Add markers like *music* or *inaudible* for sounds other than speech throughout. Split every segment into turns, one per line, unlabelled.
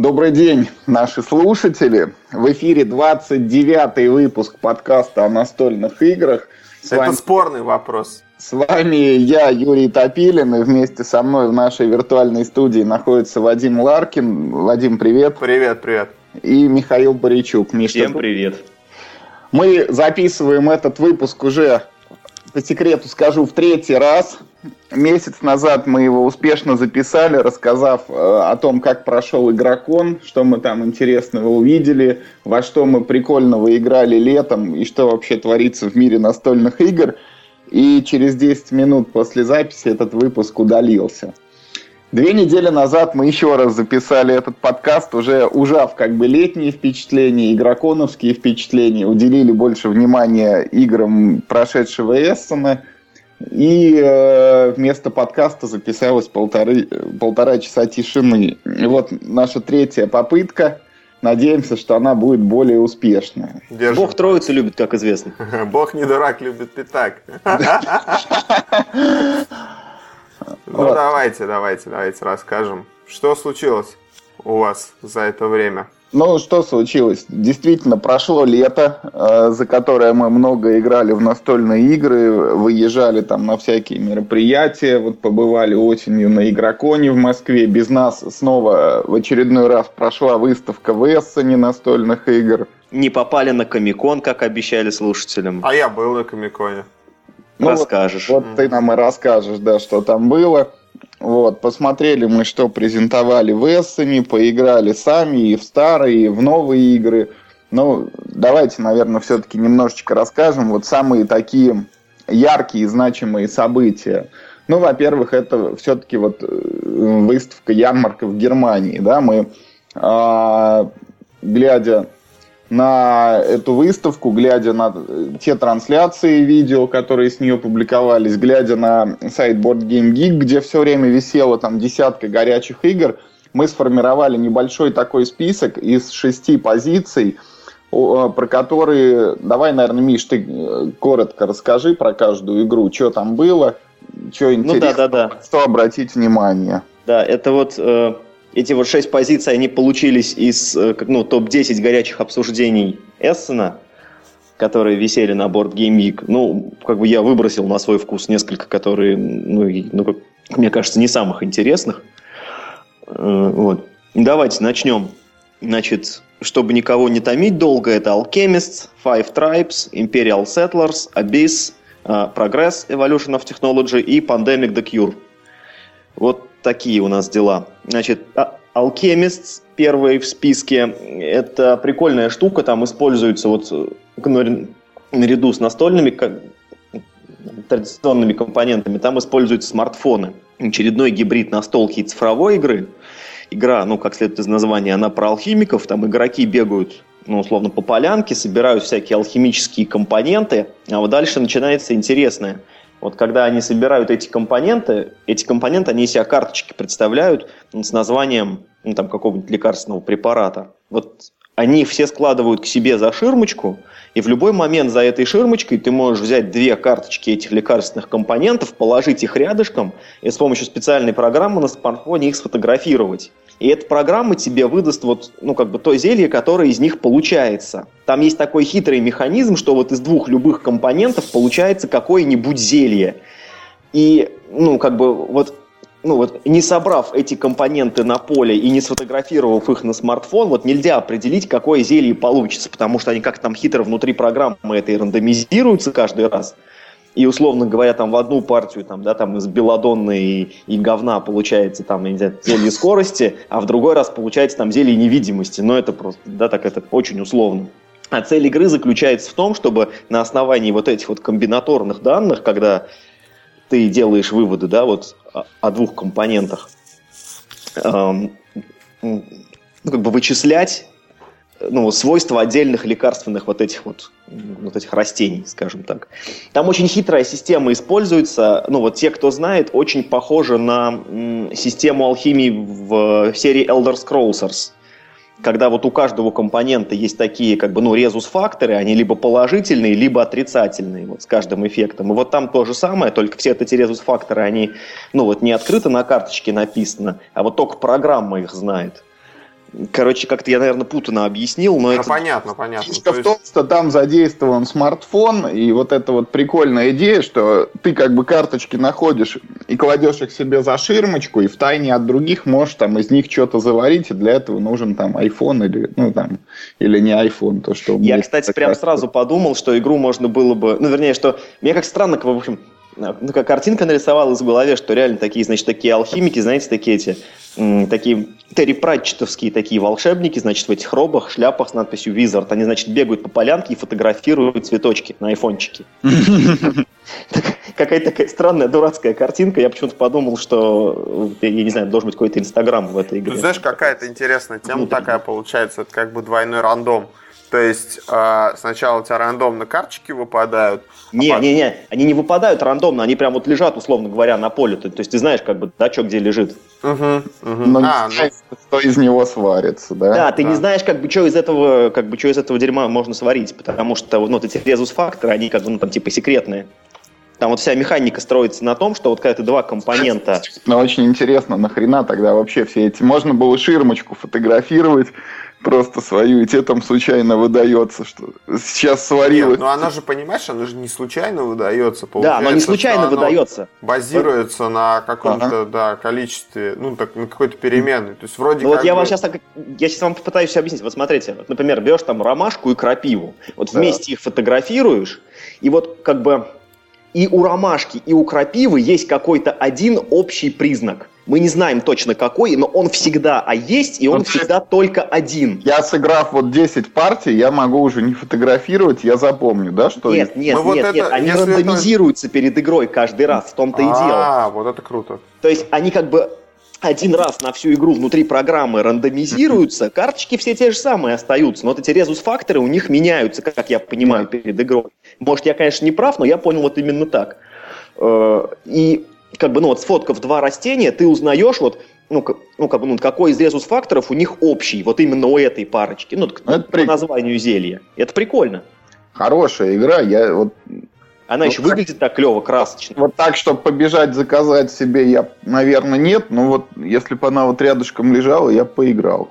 Добрый день, наши слушатели. В эфире 29-й выпуск подкаста о настольных играх.
С Это вами... спорный вопрос.
С вами я, Юрий Топилин, и вместе со мной в нашей виртуальной студии находится Вадим Ларкин. Вадим, привет.
Привет, привет.
И Михаил Боричук.
Миш, Всем привет.
Мы записываем этот выпуск уже, по секрету скажу, в третий раз. Месяц назад мы его успешно записали, рассказав э, о том, как прошел игрокон, что мы там интересного увидели, во что мы прикольного играли летом и что вообще творится в мире настольных игр. И через 10 минут после записи этот выпуск удалился. Две недели назад мы еще раз записали этот подкаст, уже ужав как бы летние впечатления, игроконовские впечатления, уделили больше внимания играм прошедшего Эссена – и э, вместо подкаста записалось полторы, полтора часа тишины. И вот наша третья попытка. Надеемся, что она будет более успешная.
Держим. Бог троицу любит, как известно. *laughs*
Бог не дурак, любит пятак. *laughs* *laughs* Ну давайте, давайте, давайте расскажем. Что случилось у вас за это время?
Ну, что случилось? Действительно, прошло лето, э, за которое мы много играли в настольные игры, выезжали там на всякие мероприятия, вот побывали осенью на Игроконе в Москве. Без нас снова в очередной раз прошла выставка в Эссене настольных игр.
Не попали на Комикон, как обещали слушателям.
А я был на Комиконе.
Ну, Расскажешь.
Вот, вот ты нам и расскажешь, да, что там было. Вот, посмотрели мы, что презентовали в Эссене, поиграли сами и в старые, и в новые игры. Ну, давайте, наверное, все-таки немножечко расскажем вот самые такие яркие и значимые события. Ну, во-первых, это все-таки вот э, выставка ярмарка в Германии, да, мы, а, глядя на эту выставку, глядя на те трансляции видео, которые с нее публиковались, глядя на сайт Board Game Geek, где все время висело там десятка горячих игр, мы сформировали небольшой такой список из шести позиций, про которые... Давай, наверное, Миш, ты э, коротко расскажи про каждую игру, что там было, что интересно, ну, да, да, да. что обратить внимание.
Да, это вот э, эти вот шесть позиций, они получились из э, ну, топ-10 горячих обсуждений Эссена, которые висели на борт Game Week. Ну, как бы я выбросил на свой вкус несколько, которые, ну, ну как, мне кажется, не самых интересных. Э, вот. Давайте начнем. Значит, чтобы никого не томить долго, это Alchemist, Five Tribes, Imperial Settlers, Abyss, э, Progress, Evolution of Technology и Pandemic The Cure. Вот такие у нас дела. Значит, а, Alchemist первый в списке. Это прикольная штука, там используется вот ну, наряду с настольными традиционными компонентами, там используются смартфоны. Очередной гибрид настолки и цифровой игры. Игра, ну, как следует из названия, она про алхимиков. Там игроки бегают, ну, условно, по полянке, собирают всякие алхимические компоненты. А вот дальше начинается интересное – вот когда они собирают эти компоненты, эти компоненты, они себя карточки представляют с названием ну, там, какого-нибудь лекарственного препарата. Вот они все складывают к себе за ширмочку, и в любой момент за этой ширмочкой ты можешь взять две карточки этих лекарственных компонентов, положить их рядышком и с помощью специальной программы на смартфоне их сфотографировать. И эта программа тебе выдаст вот, ну, как бы то зелье, которое из них получается. Там есть такой хитрый механизм, что вот из двух любых компонентов получается какое-нибудь зелье. И, ну, как бы вот ну вот, не собрав эти компоненты на поле и не сфотографировав их на смартфон, вот нельзя определить, какое зелье получится, потому что они как там хитро внутри программы этой рандомизируются каждый раз. И, условно говоря, там в одну партию там, да, там из белодонны и, и говна получается там, я не знаю, зелье скорости, а в другой раз получается там зелье невидимости. Но это просто, да, так это очень условно. А цель игры заключается в том, чтобы на основании вот этих вот комбинаторных данных, когда ты делаешь выводы, да, вот о, двух компонентах, эм, ну, как бы вычислять ну, свойства отдельных лекарственных вот этих вот, вот этих растений, скажем так. Там очень хитрая система используется. Ну, вот те, кто знает, очень похожа на м, систему алхимии в серии Elder Scrolls когда вот у каждого компонента есть такие как бы ну резус-факторы, они либо положительные, либо отрицательные вот с каждым эффектом. И вот там то же самое, только все эти резус-факторы, они ну вот не открыто на карточке написано, а вот только программа их знает. Короче, как-то я, наверное, путано объяснил, но
ну,
это...
понятно, понятно.
Фишка в том, что там задействован смартфон, и вот эта вот прикольная идея, что ты как бы карточки находишь и кладешь их себе за ширмочку, и в тайне от других можешь там из них что-то заварить, и для этого нужен там iPhone или, ну там, или не iPhone, то, что...
Я, кстати, прям сразу подумал, что игру можно было бы... Ну, вернее, что... Мне как странно, в общем, ну, как картинка нарисовалась в голове, что реально такие, значит, такие алхимики, знаете, такие эти, такие Терри Пратчетовские такие волшебники, значит, в этих робах, шляпах с надписью Wizard. Они, значит, бегают по полянке и фотографируют цветочки на айфончике. *laughs* Какая-то такая странная, дурацкая картинка. Я почему-то подумал, что, я не знаю, должен быть какой-то инстаграм в этой игре.
знаешь, какая-то интересная тема такая получается. Это как бы двойной рандом. То есть э, сначала у тебя рандомно карточки выпадают.
А не, а не, не, они не выпадают рандомно, они прям вот лежат, условно говоря, на поле. То, то есть ты знаешь, как бы, да, что где лежит.
Угу, угу. Но а, не знаешь, ну... что из него сварится, да?
Да, ты да. не знаешь, как бы, что из этого, как бы, что из этого дерьма можно сварить, потому что, ну, вот эти резус-факторы, они как бы, ну, там, типа, секретные. Там вот вся механика строится на том, что вот когда ты два компонента...
Ну, очень интересно, нахрена тогда вообще все эти... Можно было ширмочку фотографировать, просто свою, и тебе там случайно выдается, что сейчас сварилось.
Нет, ну она же, понимаешь, она же не случайно выдается. Получается,
да, но не случайно выдается.
Базируется на каком-то, ага. да, количестве, ну, так, на какой-то переменной. То есть вроде
ну,
как
вот я бы... вам сейчас так, я сейчас вам попытаюсь объяснить. Вот смотрите, вот, например, берешь там ромашку и крапиву, вот да. вместе их фотографируешь, и вот как бы и у ромашки, и у крапивы есть какой-то один общий признак – мы не знаем точно какой, но он всегда а есть, и он вот всегда только один.
Я сыграв вот 10 партий, я могу уже не фотографировать, я запомню, да, что
Нет, нет, ну, нет, вот нет, это, они рандомизируются это... перед игрой каждый раз, в том-то и дело.
А, вот это круто.
То есть они как бы один раз на всю игру внутри программы рандомизируются, карточки все те же самые остаются, но вот эти резус-факторы у них меняются, как я понимаю, перед игрой. Может, я, конечно, не прав, но я понял вот именно так. Э, и как бы, ну вот сфоткав два растения, ты узнаешь вот, ну, ну, как бы, ну, какой из резус-факторов у них общий, вот именно у этой парочки, ну, ну это по прик... названию зелья. Это прикольно.
Хорошая игра, я вот...
Она вот еще так, выглядит так клево, красочно.
Вот так, чтобы побежать заказать себе, я, наверное, нет, но вот если бы она вот рядышком лежала, я поиграл.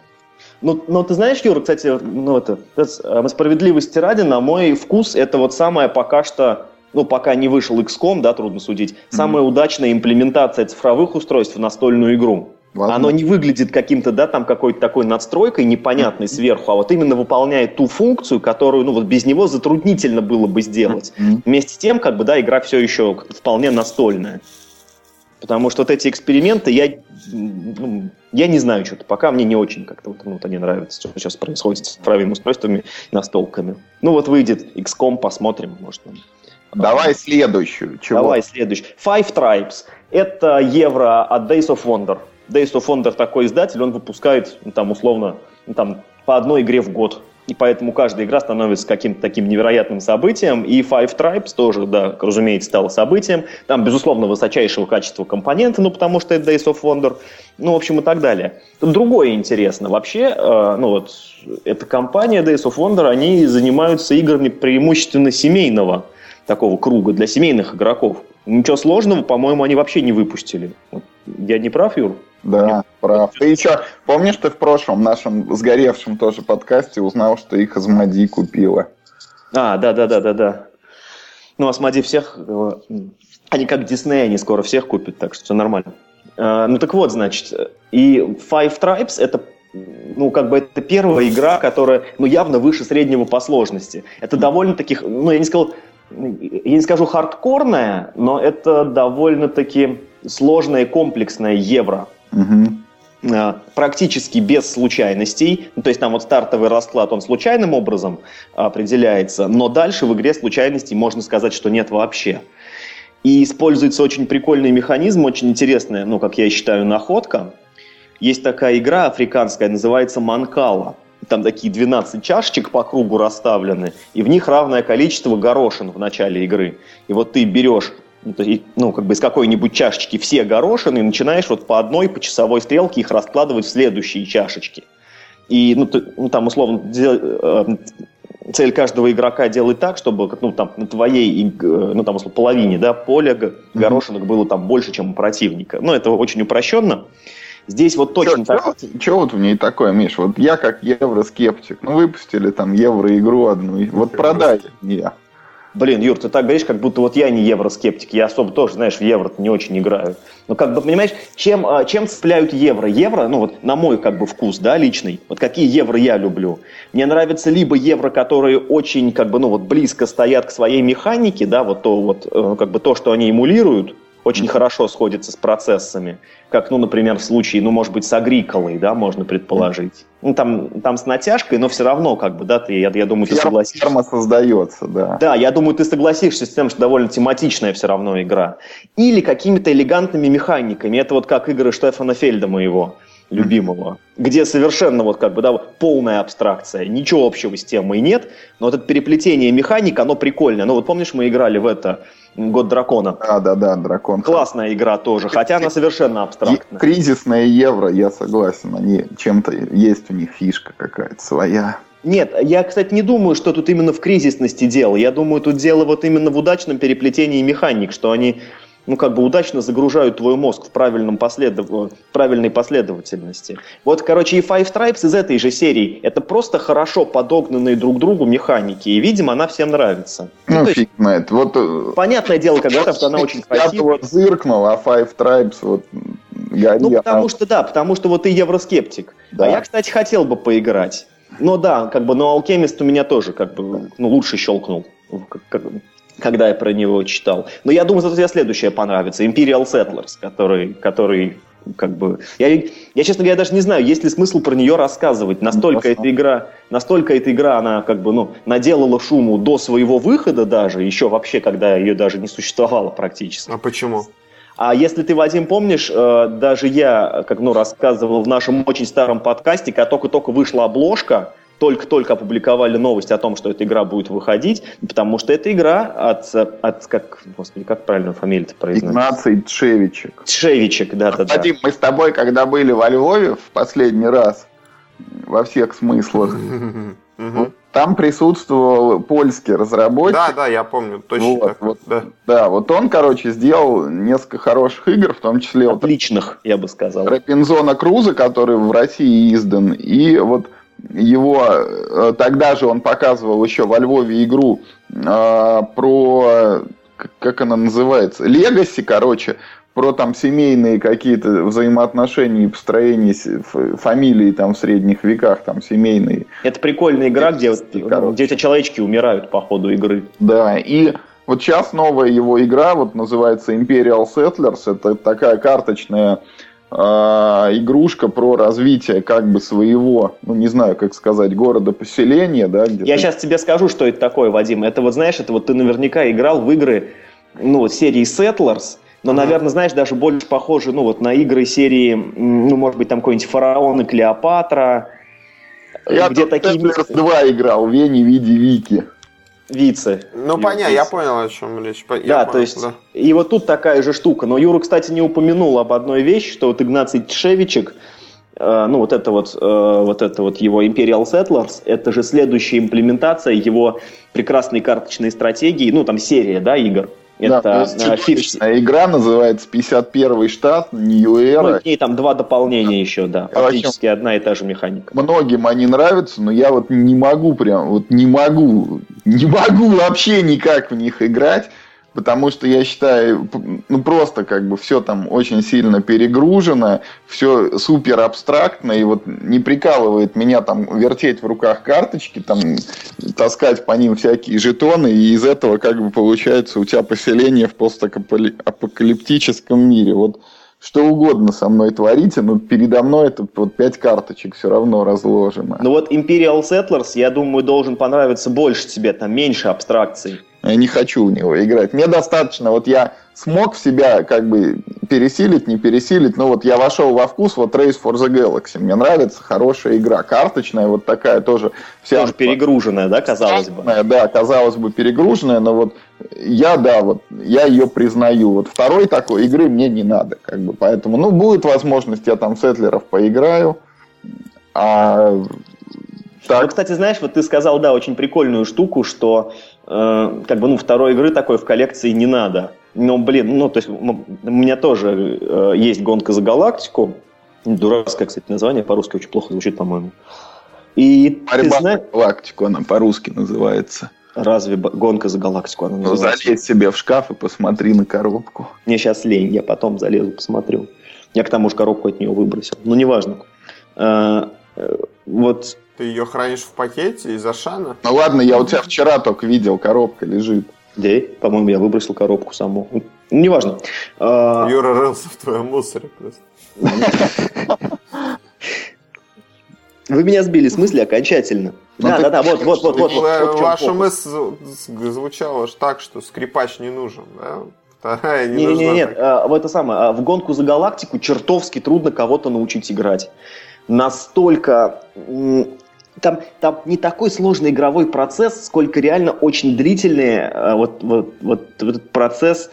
Ну, ну, ты знаешь, Юра, кстати, ну, это, это, справедливости ради, на мой вкус, это вот самое пока что ну, пока не вышел XCOM, да, трудно судить, mm-hmm. самая удачная имплементация цифровых устройств в настольную игру. Ладно. Оно не выглядит каким-то, да, там какой-то такой надстройкой непонятной сверху, а вот именно выполняет ту функцию, которую, ну, вот без него затруднительно было бы сделать. Mm-hmm. Вместе с тем, как бы, да, игра все еще вполне настольная. Потому что вот эти эксперименты, я, ну, я не знаю что-то, пока мне не очень как-то вот, ну, вот они нравятся, что сейчас происходит с цифровыми устройствами и настолками. Ну вот выйдет XCOM, посмотрим, может,
Давай следующую.
Чего? Давай следующую. Five Tribes. Это евро от Days of Wonder. Days of Wonder такой издатель, он выпускает ну, там условно ну, там, по одной игре в год. И поэтому каждая игра становится каким-то таким невероятным событием. И Five Tribes тоже, да, разумеется, стало событием. Там, безусловно, высочайшего качества компоненты, ну, потому что это Days of Wonder. Ну, в общем, и так далее. Тут другое интересно. Вообще, э, ну, вот, эта компания Days of Wonder, они занимаются играми преимущественно семейного такого круга для семейных игроков. Ничего сложного, по-моему, они вообще не выпустили. Я не прав, Юр?
Да, Нет. прав. Ты еще помнишь, ты в прошлом нашем сгоревшем тоже подкасте узнал, что их Азмади купила?
А, да, да, да, да, да. Ну, Асмоди всех, э, они как Дисней, они скоро всех купят, так что все нормально. А, ну так вот, значит, и Five Tribes это ну, как бы это первая игра, которая, ну, явно выше среднего по сложности. Это довольно таких, ну, я не сказал, я не скажу хардкорная, но это довольно-таки сложное комплексное евро. Угу. Практически без случайностей. Ну, то есть там вот стартовый расклад, он случайным образом определяется, но дальше в игре случайностей можно сказать, что нет вообще. И используется очень прикольный механизм, очень интересная, ну, как я считаю, находка. Есть такая игра африканская, называется Манкала там такие 12 чашечек по кругу расставлены, и в них равное количество горошин в начале игры. И вот ты берешь ну, как бы из какой-нибудь чашечки все горошины и начинаешь вот по одной, по часовой стрелке их раскладывать в следующие чашечки. И, ну, ты, ну там, условно, э, цель каждого игрока делать так, чтобы, ну, там, на твоей, э, ну, там, условно, половине, да, поля горошинок было там больше, чем у противника. Ну, это очень упрощенно. Здесь вот точно
чё,
так.
Что вот в ней такое, Миш? Вот я как евроскептик. Ну, выпустили там евро-игру одну. Вот продай мне.
Блин, Юр, ты так говоришь, как будто вот я не евроскептик. Я особо тоже, знаешь, в евро не очень играю. Но как бы, понимаешь, чем, а, чем цепляют евро? Евро, ну вот на мой как бы вкус, да, личный. Вот какие евро я люблю? Мне нравятся либо евро, которые очень как бы, ну вот близко стоят к своей механике, да, вот то вот, э, как бы то, что они эмулируют, очень хорошо сходится с процессами. Как, ну, например, в случае, ну, может быть, с агриколой, да, можно предположить. Ну, там, там с натяжкой, но все равно, как бы, да, ты, я, я думаю, ты
Ферма,
согласишься.
Ферма создается, да.
Да, я думаю, ты согласишься с тем, что довольно тематичная все равно игра. Или какими-то элегантными механиками. Это вот как игры Штефана Фельда моего любимого, где совершенно вот как бы, да, полная абстракция, ничего общего с темой нет, но вот это переплетение механик, оно прикольное. Ну вот помнишь, мы играли в это Год дракона.
Да, да, да, дракон.
Классная игра тоже, хотя она совершенно абстрактная.
Кризисное евро, я согласен, они чем-то есть у них фишка какая-то своя.
Нет, я, кстати, не думаю, что тут именно в кризисности дело. Я думаю, тут дело вот именно в удачном переплетении механик, что они ну, как бы удачно загружают твой мозг в, правильном последов... в правильной последовательности. Вот, короче, и Five Stripes из этой же серии. Это просто хорошо подогнанные друг другу механики, и, видимо, она всем нравится.
Ну, ну фиг знает. Вот,
э, понятное дело, когда-то она очень красивая. Я
вот зыркнул, а Five Stripes вот
горел. Ну, потому что, да, потому что вот ты евроскептик. Да. А я, кстати, хотел бы поиграть. Но да, как бы, но Alchemist у меня тоже как бы, ну, лучше щелкнул. Как, как, когда я про него читал. Но я думаю, зато тебе следующее понравится. Imperial Settlers, который, который как бы... Я, я, честно говоря, даже не знаю, есть ли смысл про нее рассказывать. Настолько ну, эта игра, настолько эта игра, она как бы, ну, наделала шуму до своего выхода даже, еще вообще, когда ее даже не существовало практически.
А почему?
А если ты, Вадим, помнишь, э, даже я, как ну, рассказывал в нашем очень старом подкасте, когда только-только вышла обложка, только-только опубликовали новость о том, что эта игра будет выходить, потому что эта игра от, от как, господи, как правильно фамилия-то произносится?
Игнаций Тшевичек.
Тшевичек, да-да-да.
Вадим, мы с тобой, когда были во Львове в последний раз, во всех смыслах, там присутствовал польский разработчик.
Да, да, я помню, точно вот, так.
Вот, да. да, вот он, короче, сделал несколько хороших игр, в том числе...
Отличных, вот, я бы сказал.
Робинзона Круза, который в России издан, и вот его э, тогда же он показывал еще во Львове игру э, про как она называется Легаси, короче, про там семейные какие-то взаимоотношения и построение фамилии там в средних веках, там семейные.
Это прикольная игра, где, где эти человечки умирают по ходу игры.
Да, и вот сейчас новая его игра, вот называется Imperial Settlers, это такая карточная игрушка про развитие как бы своего, ну не знаю, как сказать, города-поселения, да?
Где Я сейчас тебе скажу, что это такое, Вадим. Это вот, знаешь, это вот ты наверняка играл в игры, ну, серии Settlers, но, наверное, знаешь, даже больше похоже, ну, вот на игры серии, ну, может быть, там какой-нибудь Фараон и Клеопатра,
Я где такие... Settlers 2 играл, Вени, Види, Вики
вице.
Ну, понятно, я понял, о чем речь. Я
да, понял, то есть, да. и вот тут такая же штука. Но Юра, кстати, не упомянул об одной вещи, что вот Игнаций Тшевичек, э, ну, вот это вот, э, вот это вот его Imperial Settlers, это же следующая имплементация его прекрасной карточной стратегии, ну, там серия, да, игр. Это да,
э, игра называется 51 штат, New Era. Ну,
и ней там два дополнения еще, да. Практически одна и та же механика.
Многим они нравятся, но я вот не могу прям, вот не могу, не могу вообще никак в них играть потому что я считаю, ну просто как бы все там очень сильно перегружено, все супер абстрактно, и вот не прикалывает меня там вертеть в руках карточки, там таскать по ним всякие жетоны, и из этого как бы получается у тебя поселение в постапокалиптическом мире. Вот что угодно со мной творите, но передо мной это вот пять карточек все равно разложено.
Ну вот Imperial Settlers, я думаю, должен понравиться больше тебе, там меньше абстракций.
Я не хочу в него играть. Мне достаточно, вот я смог в себя как бы пересилить, не пересилить, но вот я вошел во вкус, вот Race for the Galaxy. Мне нравится хорошая игра, карточная, вот такая тоже.
Вся тоже перегруженная, да, казалось бы?
Да, казалось бы, перегруженная, но вот я, да, вот я ее признаю. Вот второй такой игры мне не надо, как бы, поэтому, ну, будет возможность, я там сетлеров поиграю, а
так. Ну, кстати, знаешь, вот ты сказал, да, очень прикольную штуку, что э, как бы, ну, второй игры такой в коллекции не надо. Но, блин, ну, то есть у меня тоже э, есть гонка за галактику, Дурацкое, кстати, название по-русски очень плохо звучит, по-моему. И
Борьба за галактику она по-русски называется.
Разве гонка за галактику она
ну, залезь себе в шкаф и посмотри на коробку.
Мне сейчас лень, я потом залезу, посмотрю. Я к тому же коробку от нее выбросил. Ну, неважно. А, вот.
Ты ее хранишь в пакете из Ашана?
Ну ладно, я у тебя вчера только видел, коробка лежит.
Да, по-моему, я выбросил коробку саму. Ну, неважно.
А... Юра рылся в твоем мусоре просто.
Вы меня сбили с мысли окончательно.
Ну, да, да, да, вот, вот, вот, вот. Ваша мысль звучала так, что скрипач не нужен, да?
Вторая не, не, не, нет, а, в это самое, а, в гонку за галактику чертовски трудно кого-то научить играть. Настолько там, там не такой сложный игровой процесс, сколько реально очень длительный а, вот, вот, вот, вот этот процесс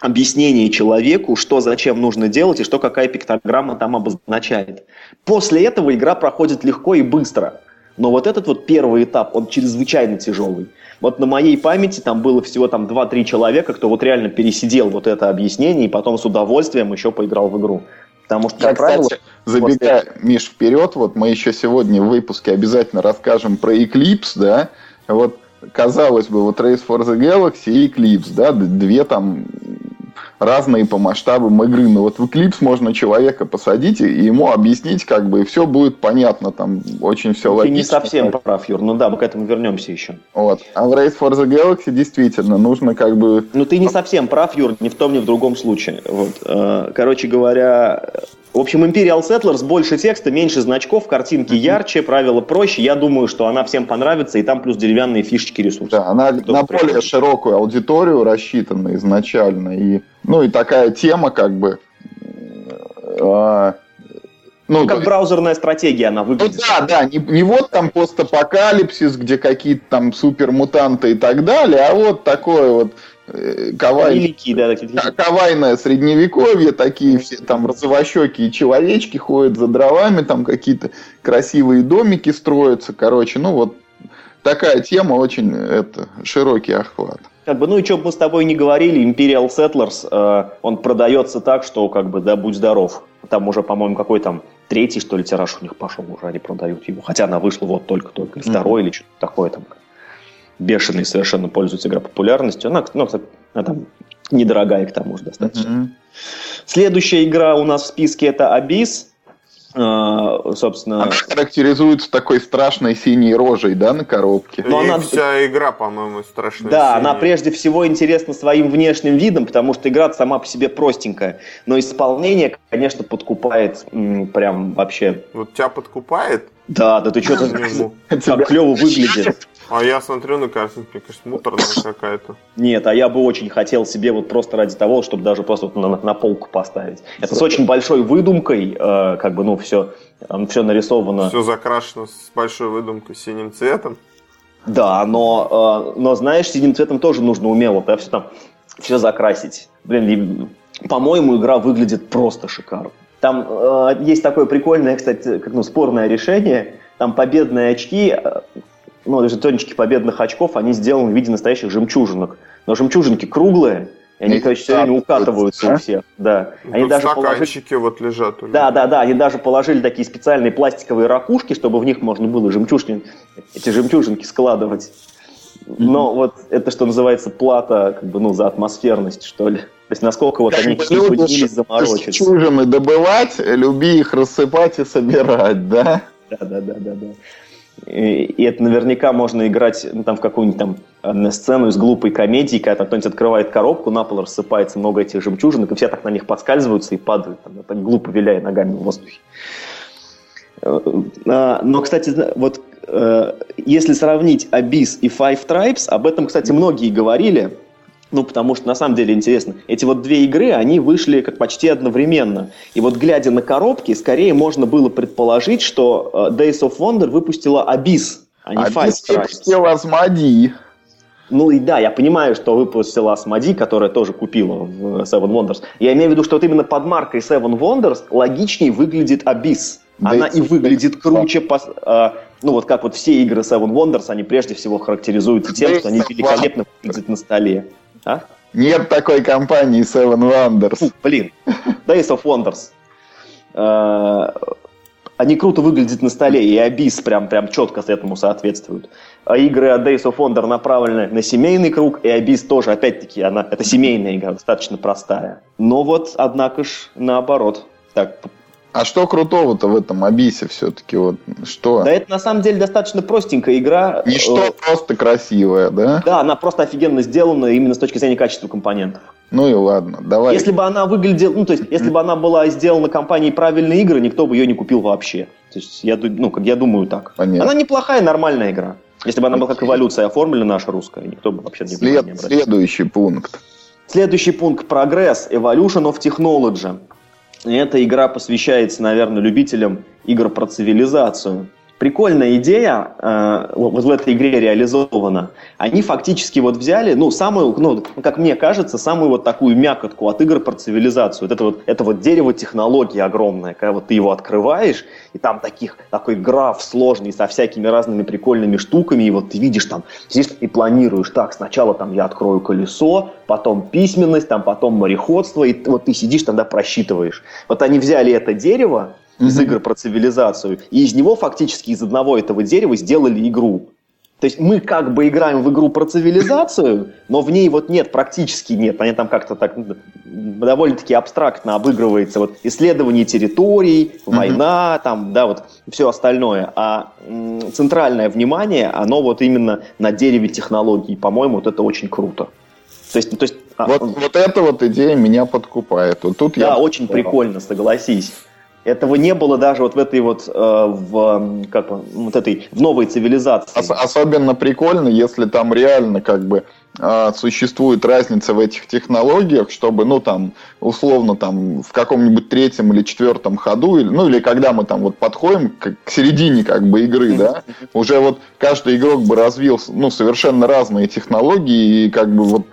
объяснение человеку, что зачем нужно делать и что какая пиктограмма там обозначает. После этого игра проходит легко и быстро. Но вот этот вот первый этап, он чрезвычайно тяжелый. Вот на моей памяти там было всего там 2-3 человека, кто вот реально пересидел вот это объяснение и потом с удовольствием еще поиграл в игру. Потому что,
как правило, кстати, забегая, после... Миш, вперед, вот мы еще сегодня в выпуске обязательно расскажем про Eclipse, да, вот казалось бы, вот Race for the Galaxy и Eclipse, да, две там разные по масштабам игры. Но вот в Eclipse можно человека посадить и ему объяснить, как бы, и все будет понятно, там очень все
Ты
логично.
не совсем прав, Юр, ну да, мы к этому вернемся еще.
Вот. А в Race for the Galaxy действительно нужно как бы...
Ну ты не совсем прав, Юр, ни в том, ни в другом случае. Вот. Э, короче говоря, в общем, Imperial Settlers больше текста, меньше значков, картинки ярче, правила проще. Я думаю, что она всем понравится, и там плюс деревянные фишечки ресурсы.
Да, она на более широкую аудиторию рассчитана изначально. И, ну и такая тема как бы...
Э, ну, как браузерная стратегия она выглядит. Ну
да, да, не, не вот там постапокалипсис, где какие-то там супермутанты и так далее, а вот такое вот кавай... Великие, да. Кавайное средневековье, такие все там розовощекие человечки ходят за дровами, там какие-то красивые домики строятся, короче, ну вот такая тема очень это широкий охват.
Как бы, ну и что бы мы с тобой не говорили, Imperial Settlers, э, он продается так, что как бы, да, будь здоров. Там уже, по-моему, какой там третий, что ли, тираж у них пошел, уже они продают его. Хотя она вышла вот только-только, или второй, mm-hmm. или что-то такое там бешеный совершенно пользуется игра популярностью. Она, ну, она там недорогая к тому же достаточно. Mm-hmm. Следующая игра у нас в списке это Abyss.
Uh, собственно... Она характеризуется такой страшной синей рожей, да, на коробке?
Но она... вся игра, по-моему, страшная.
Да, синяя. она прежде всего интересна своим внешним видом, потому что игра сама по себе простенькая. Но исполнение, конечно, подкупает м, прям вообще.
Вот тебя подкупает?
Да, да ты что-то как клево выглядит.
А я смотрю на кажется, муторная какая-то.
Нет, а я бы очень хотел себе вот просто ради того, чтобы даже просто вот на, на полку поставить. Это с очень большой выдумкой, э, как бы, ну, все, все нарисовано.
Все закрашено с большой выдумкой синим цветом.
Да, но, э, но знаешь, синим цветом тоже нужно умело, да, все там, все закрасить. Блин, по-моему, игра выглядит просто шикарно. Там э, есть такое прикольное, кстати, как, ну, спорное решение. Там победные очки э, ну, жетончики победных очков, они сделаны в виде настоящих жемчужинок. Но жемчужинки круглые, и они, короче, все время укатываются у всех. Да.
Они Тут даже положили... вот лежат.
Да, да, да. Они даже положили такие специальные пластиковые ракушки, чтобы в них можно было жемчужки, эти жемчужинки складывать. Но вот это, что называется, плата как бы, ну, за атмосферность, что ли. То есть насколько вот они
потрудились заморочиться. Жемчужины добывать, люби их рассыпать и собирать, да?
Да, да, да, да, да. И это наверняка можно играть ну, там, в какую-нибудь там э, сцену из глупой комедии, когда кто-нибудь открывает коробку, на пол рассыпается много этих жемчужинок, и все так на них подскальзываются и падают, там, так глупо виляя ногами в воздухе. Э, а, но, кстати, вот э, если сравнить Abyss и Five Tribes, об этом, кстати, многие говорили, ну, потому что на самом деле интересно. Эти вот две игры, они вышли как почти одновременно. И вот глядя на коробки, скорее можно было предположить, что э, Days of Wonder выпустила Abyss, а не Five Tribes.
выпустила Asmodee.
Ну и да, я понимаю, что выпустила Asmodee, которая тоже купила в Seven Wonders. Я имею в виду, что вот именно под маркой Seven Wonders логичнее выглядит Abyss. Она и выглядит круче, по, э, ну вот как вот все игры Seven Wonders, они прежде всего характеризуются тем, что они великолепно выглядят на столе.
А? Нет такой компании Seven Wonders. Фу,
блин, Days of Wonders. э, они круто выглядят на столе, и Abyss прям, прям четко этому соответствуют. А игры от Days of Wonder направлены на семейный круг, и Abyss тоже, опять-таки, она, это семейная игра, достаточно простая. Но вот, однако ж, наоборот. Так,
а что крутого-то в этом Абисе все-таки? Вот, что?
Да это на самом деле достаточно простенькая игра.
Не что, э, просто красивая, да?
Да, она просто офигенно сделана именно с точки зрения качества компонентов.
Ну и ладно, давай.
Если бы она выглядела, ну то есть, если бы она была сделана компанией правильные игры, никто бы ее не купил вообще. То есть я, ну, как я думаю так. Понятно. Она неплохая, нормальная игра. Если бы она была как эволюция оформлена наша русская, никто бы вообще не,
След, не. Следующий пункт.
Следующий пункт – прогресс, evolution of technology. Эта игра посвящается, наверное, любителям игр про цивилизацию прикольная идея э, вот в этой игре реализована. Они фактически вот взяли, ну, самую, ну, как мне кажется, самую вот такую мякотку от игр про цивилизацию. Вот это вот, это вот дерево технологии огромное, когда вот ты его открываешь, и там таких, такой граф сложный со всякими разными прикольными штуками, и вот ты видишь там, здесь и планируешь, так, сначала там я открою колесо, потом письменность, там потом мореходство, и вот ты сидишь тогда просчитываешь. Вот они взяли это дерево, из игр про цивилизацию. И из него фактически из одного этого дерева сделали игру. То есть мы как бы играем в игру про цивилизацию, но в ней вот нет, практически нет. Они там как-то так довольно-таки абстрактно обыгрывается. Вот исследование территорий, война, mm-hmm. там, да, вот все остальное. А м, центральное внимание, оно вот именно на дереве технологий. По-моему, вот это очень круто.
То есть, то есть, а, вот, а, вот эта вот идея меня подкупает. Вот тут
да, я... очень прикольно, согласись. Этого не было даже вот в этой вот, э, в, как, вот этой, в новой цивилизации.
Ос- особенно прикольно, если там реально как бы э, существует разница в этих технологиях, чтобы, ну, там, условно, там, в каком-нибудь третьем или четвертом ходу, или, ну, или когда мы там вот подходим к, к середине, как бы, игры, да, уже вот каждый игрок бы развил, ну, совершенно разные технологии, и как бы вот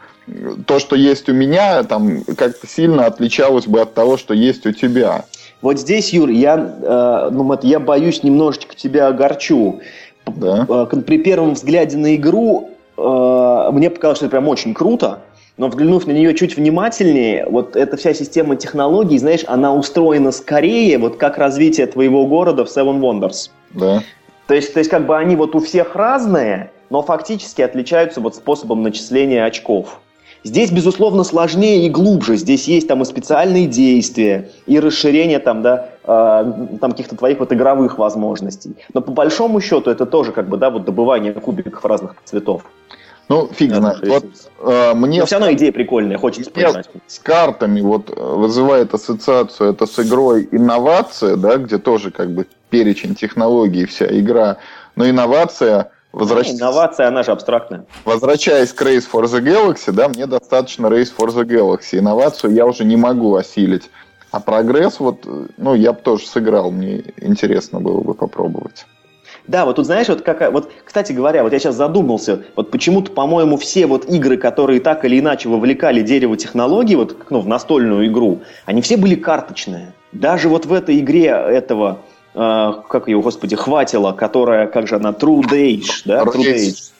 то, что есть у меня, там, как-то сильно отличалось бы от того, что есть у тебя.
Вот здесь, Юр, я, э, ну, я боюсь, немножечко тебя огорчу. Да. Э, при первом взгляде на игру э, мне показалось, что это прям очень круто. Но взглянув на нее чуть внимательнее, вот эта вся система технологий, знаешь, она устроена скорее, вот как развитие твоего города в Seven Wonders.
Да.
То есть, то есть как бы они вот у всех разные, но фактически отличаются вот способом начисления очков. Здесь, безусловно, сложнее и глубже. Здесь есть там и специальные действия, и расширение там, да, э, там каких-то твоих вот игровых возможностей. Но по большому счету это тоже как бы, да, вот добывание кубиков разных цветов.
Ну, фиг знает. Вот,
э, мне Но все равно идея прикольная, хочется
поиграть. С картами вот вызывает ассоциацию это с игрой инновация, да, где тоже как бы перечень технологий, вся игра. Но инновация
Возвращ... Инновация, она же абстрактная.
Возвращаясь к Race for the Galaxy, да, мне достаточно Race for the Galaxy. Инновацию я уже не могу осилить. А прогресс, вот, ну, я бы тоже сыграл, мне интересно было бы попробовать.
Да, вот тут знаешь, вот как, вот, кстати говоря, вот я сейчас задумался, вот почему-то, по-моему, все вот игры, которые так или иначе вовлекали дерево технологий, вот, ну, в настольную игру, они все были карточные. Даже вот в этой игре этого э, как ее, господи, хватило, которая, как же она, True Age, да? True
Age.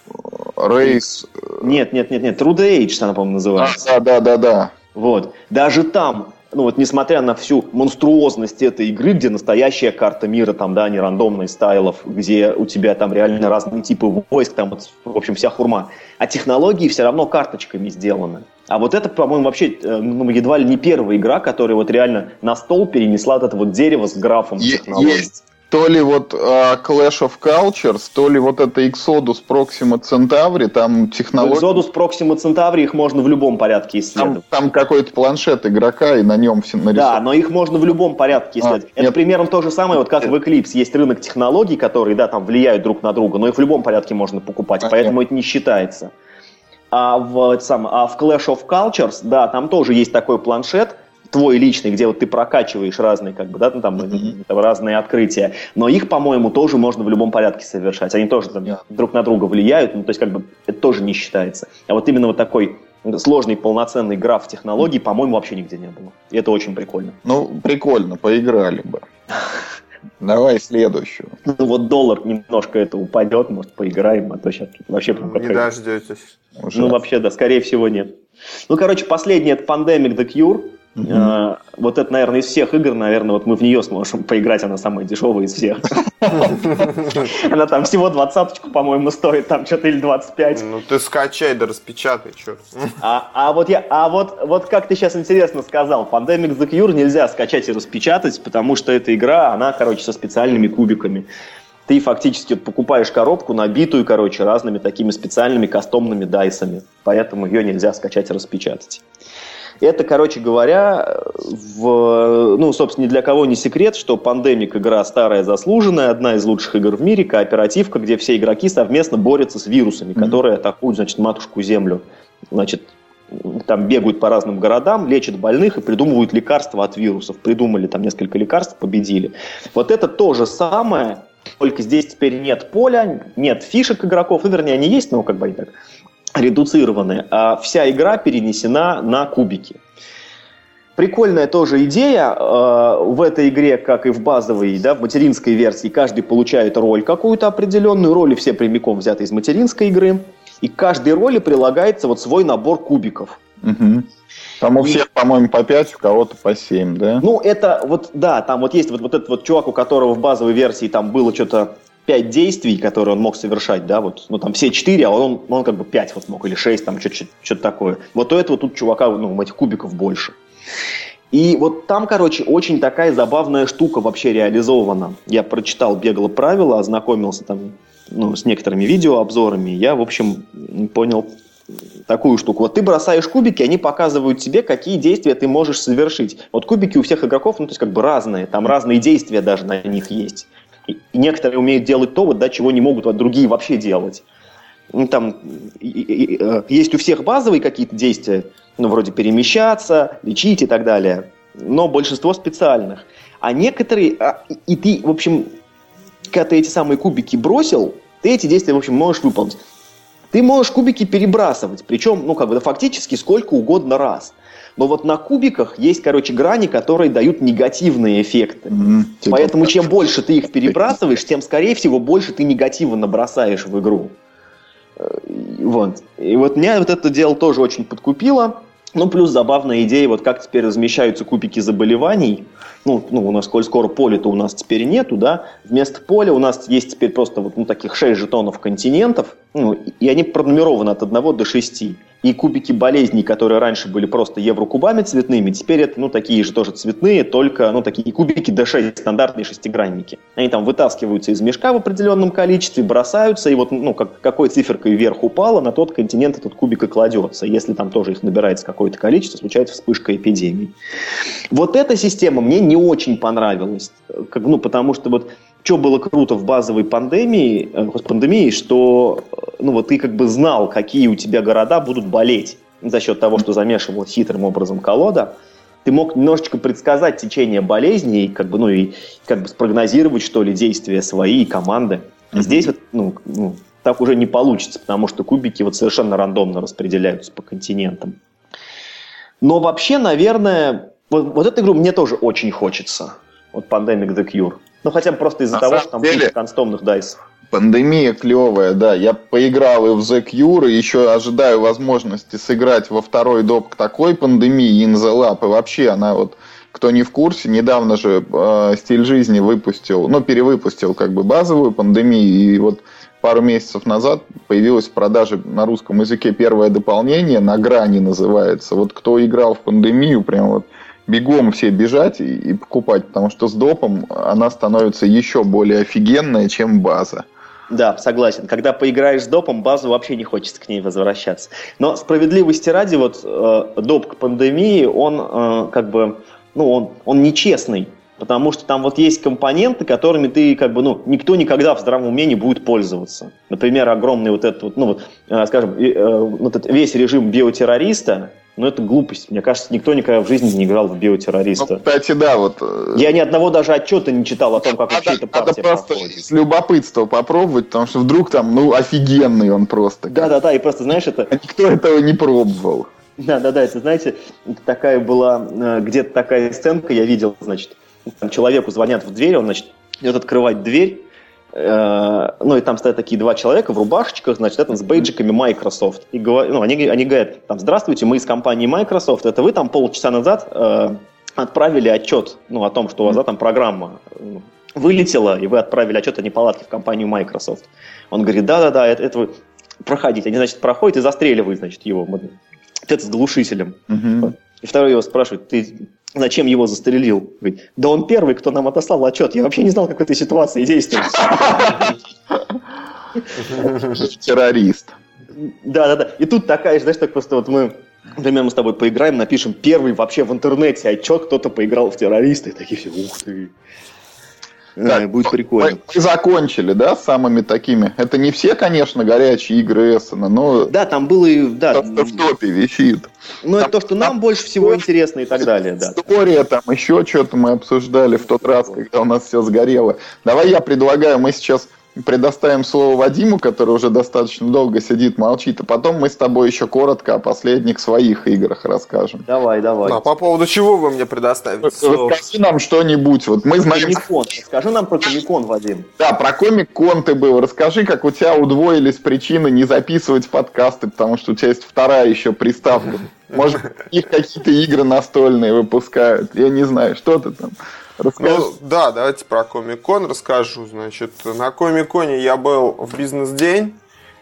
Race.
Нет, нет, нет, нет, True Age она, по-моему, называется.
А, да, да, да, да.
Вот. Даже там ну вот несмотря на всю монструозность этой игры, где настоящая карта мира, там, да, не рандомный стайлов, где у тебя там реально разные типы войск, там, вот, в общем, вся хурма, а технологии все равно карточками сделаны. А вот это, по-моему, вообще э, ну, едва ли не первая игра, которая вот реально на стол перенесла вот это вот дерево с графом технологий.
Есть, то ли вот uh, Clash of Cultures, то ли вот это Exodus Proxima Centauri, там технологии...
Exodus Proxima Centauri их можно в любом порядке исследовать.
Там, там какой-то планшет игрока, и на нем все нарисовано.
Да, но их можно в любом порядке а, исследовать. А, это нет. примерно то же самое, вот как в Eclipse есть рынок технологий, которые, да, там влияют друг на друга, но их в любом порядке можно покупать, а, поэтому нет. это не считается. А в, сам, а в Clash of Cultures, да, там тоже есть такой планшет, твой личный, где вот ты прокачиваешь разные, как бы, да, ну, там, mm-hmm. разные открытия. Но их, по-моему, тоже можно в любом порядке совершать. Они тоже там, yeah. друг на друга влияют, ну, то есть, как бы, это тоже не считается. А вот именно вот такой сложный полноценный граф технологий, по-моему, вообще нигде не было. И это очень прикольно.
Ну, прикольно, поиграли бы. Давай следующую.
Ну вот доллар немножко это упадет, может поиграем, а то сейчас вообще
прям Не дождетесь.
Ну вообще, да, скорее всего нет. Ну, короче, последний это Pandemic The Cure. Uh-huh. Вот это, наверное, из всех игр, наверное, вот мы в нее сможем поиграть, она самая дешевая из всех. *laughs* Она там всего двадцаточку, по-моему, стоит, там что-то или 25.
Ну ты скачай да распечатай, что.
А, а вот я, а вот, вот как ты сейчас интересно сказал, Pandemic The Cure нельзя скачать и распечатать, потому что эта игра, она, короче, со специальными кубиками ты фактически покупаешь коробку, набитую, короче, разными такими специальными кастомными дайсами. Поэтому ее нельзя скачать и распечатать. Это, короче говоря, в, ну, собственно, ни для кого не секрет, что Пандемик игра старая заслуженная, одна из лучших игр в мире, кооперативка, где все игроки совместно борются с вирусами, mm-hmm. которые атакуют, значит, матушку Землю. Значит, там бегают по разным городам, лечат больных и придумывают лекарства от вирусов. Придумали там несколько лекарств, победили. Вот это то же самое, только здесь теперь нет поля, нет фишек игроков, ну, вернее, они есть, но как бы они так редуцированы, а вся игра перенесена на кубики. Прикольная тоже идея. Э, в этой игре, как и в базовой, да, в материнской версии, каждый получает роль какую-то определенную. Роли все прямиком взяты из материнской игры. И к каждой роли прилагается вот свой набор кубиков.
Угу. Там у всех, по-моему, по 5, у кого-то по 7, да?
Ну, это вот, да, там вот есть вот, вот этот вот чувак, у которого в базовой версии там было что-то 5 действий, которые он мог совершать, да, вот, ну, там все 4, а он, он как бы 5 вот мог, или 6, там, что-то такое. Вот у этого тут чувака, ну, этих кубиков больше. И вот там, короче, очень такая забавная штука вообще реализована. Я прочитал, бегало правила, ознакомился там ну, с некоторыми видеообзорами. Я, в общем, понял такую штуку. Вот ты бросаешь кубики, они показывают тебе, какие действия ты можешь совершить. Вот кубики у всех игроков, ну, то есть как бы разные, там разные действия даже на них есть. И некоторые умеют делать то, вот, да, чего не могут вот, другие вообще делать. Ну, там и, и, и, э, есть у всех базовые какие-то действия, ну, вроде перемещаться, лечить и так далее, но большинство специальных. А некоторые, а, и ты, в общем, когда ты эти самые кубики бросил, ты эти действия, в общем, можешь выполнить. Ты можешь кубики перебрасывать, причем, ну, как бы, фактически сколько угодно раз. Но вот на кубиках есть, короче, грани, которые дают негативные эффекты. Mm-hmm. Поэтому чем больше ты их перебрасываешь, тем, скорее всего, больше ты негатива набросаешь в игру. Э, вот. И вот меня вот это дело тоже очень подкупило. Ну, плюс забавная идея, вот как теперь размещаются кубики заболеваний. Ну, ну у нас, коль скоро поля-то у нас теперь нету, да. Вместо поля у нас есть теперь просто вот ну, таких 6 жетонов континентов, ну, и они пронумерованы от 1 до 6 и кубики болезней, которые раньше были просто еврокубами цветными, теперь это, ну, такие же тоже цветные, только, ну, такие кубики D6, стандартные шестигранники. Они там вытаскиваются из мешка в определенном количестве, бросаются, и вот, ну, как, какой циферкой вверх упала, на тот континент этот кубик и кладется. Если там тоже их набирается какое-то количество, случается вспышка эпидемии. Вот эта система мне не очень понравилась, как, ну, потому что вот что было круто в базовой пандемии, э, пандемии, что ну вот ты как бы знал, какие у тебя города будут болеть за счет того, что замешивал хитрым образом колода. Ты мог немножечко предсказать течение болезни, как бы, ну и как бы спрогнозировать, что ли, действия свои и команды. Mm-hmm. Здесь вот, ну, ну, так уже не получится, потому что кубики вот совершенно рандомно распределяются по континентам. Но вообще, наверное, вот, вот эту игру мне тоже очень хочется. Вот Pandemic The Cure. Ну, хотя бы просто из-за того, что там деле, констомных дайсов.
Пандемия клевая, да. Я поиграл и в The Cure, и еще ожидаю возможности сыграть во второй доп к такой пандемии In the Lab. И вообще она вот, кто не в курсе, недавно же э, стиль жизни выпустил, ну, перевыпустил как бы базовую пандемию, и вот пару месяцев назад появилось в продаже на русском языке первое дополнение, на грани называется. Вот кто играл в пандемию, прям вот бегом все бежать и, и покупать, потому что с допом она становится еще более офигенная, чем база.
Да, согласен. Когда поиграешь с допом, базу вообще не хочется к ней возвращаться. Но справедливости ради, вот э, доп к пандемии, он э, как бы, ну, он, он нечестный. Потому что там вот есть компоненты, которыми ты как бы, ну, никто никогда в здравом уме не будет пользоваться. Например, огромный вот этот вот, ну, вот, э, скажем, э, вот этот весь режим биотеррориста, ну, это глупость. Мне кажется, никто никогда в жизни не играл в биотеррориста. Ну,
кстати, да, вот... Э,
Я ни одного даже отчета не читал о том, как вообще эта партия
Надо просто проходит. с любопытства попробовать, потому что вдруг там, ну, офигенный он просто.
Да-да-да, и просто, знаешь, это...
А никто этого не пробовал.
Да-да-да, это, знаете, такая была, где-то такая сценка, я видел, значит, там человеку звонят в дверь, он, значит, идет открывать дверь, Э, ну, и там стоят такие два человека в рубашечках, значит, это с бейджиками Microsoft. И ну, они, они говорят, там, здравствуйте, мы из компании Microsoft, это вы там полчаса назад э, отправили отчет, ну, о том, что у вас, да, там программа ну, вылетела, и вы отправили отчет о неполадке в компанию Microsoft. Он говорит, да-да-да, это, это вы проходите. Они, значит, проходят и застреливают, значит, его. Это с глушителем. Угу. И второй его спрашивает, ты зачем его застрелил? Говорит, да он первый, кто нам отослал отчет. Я вообще не знал, как в этой ситуации действовать. *laughs*
Террорист.
Да, да, да. И тут такая, знаешь, так просто вот мы Например, мы с тобой поиграем, напишем первый вообще в интернете отчет, кто-то поиграл в террористы. И такие все, ух ты.
Так, будет прикольно. Мы, мы закончили, да, с самыми такими. Это не все, конечно, горячие игры Эссена, но...
Да, там было и... Да,
в топе висит.
Ну, это то, что нам больше всего интересно и так далее, да.
История там, еще что-то мы обсуждали в тот раз, когда у нас все сгорело. Давай я предлагаю, мы сейчас предоставим слово Вадиму, который уже достаточно долго сидит, молчит, а потом мы с тобой еще коротко о последних своих играх расскажем.
Давай, давай. Да,
по поводу чего вы мне предоставите?
Расскажи нам что-нибудь. Вот мы знаем...
Комик-кон. Расскажи нам про Комик-кон, Вадим.
Да, про Комик-кон ты был. Расскажи, как у тебя удвоились причины не записывать подкасты, потому что у тебя есть вторая еще приставка. Может, их какие-то игры настольные выпускают. Я не знаю, что ты там
Расскажи. Ну, да, давайте про Комик-кон расскажу. Значит, на Комик-коне я был в бизнес-день.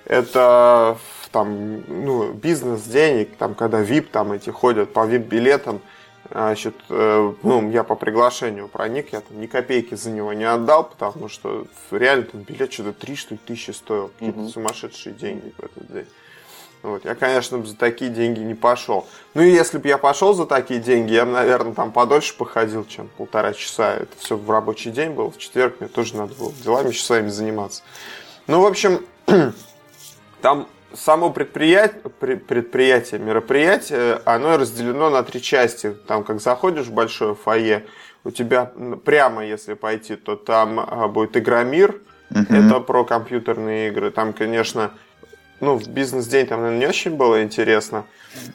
Это там, ну, бизнес-день, там, когда VIP там эти ходят по VIP-билетам. Значит, э, ну, я по приглашению проник, я там ни копейки за него не отдал, потому что реально там билет что-то 3 что ли, тысячи стоил. Какие-то угу. сумасшедшие деньги в этот день. Вот. Я, конечно, за такие деньги не пошел. Ну и если бы я пошел за такие деньги, я бы, наверное, там подольше походил, чем полтора часа. Это все в рабочий день был. В четверг мне тоже надо было делами еще своими заниматься. Ну, в общем, *clears throat* там само предприятие, предприятие, мероприятие, оно разделено на три части. Там, как заходишь в большое фойе, у тебя прямо, если пойти, то там а, будет Игромир. Uh-huh. Это про компьютерные игры. Там, конечно, ну, в бизнес-день там, наверное, не очень было интересно.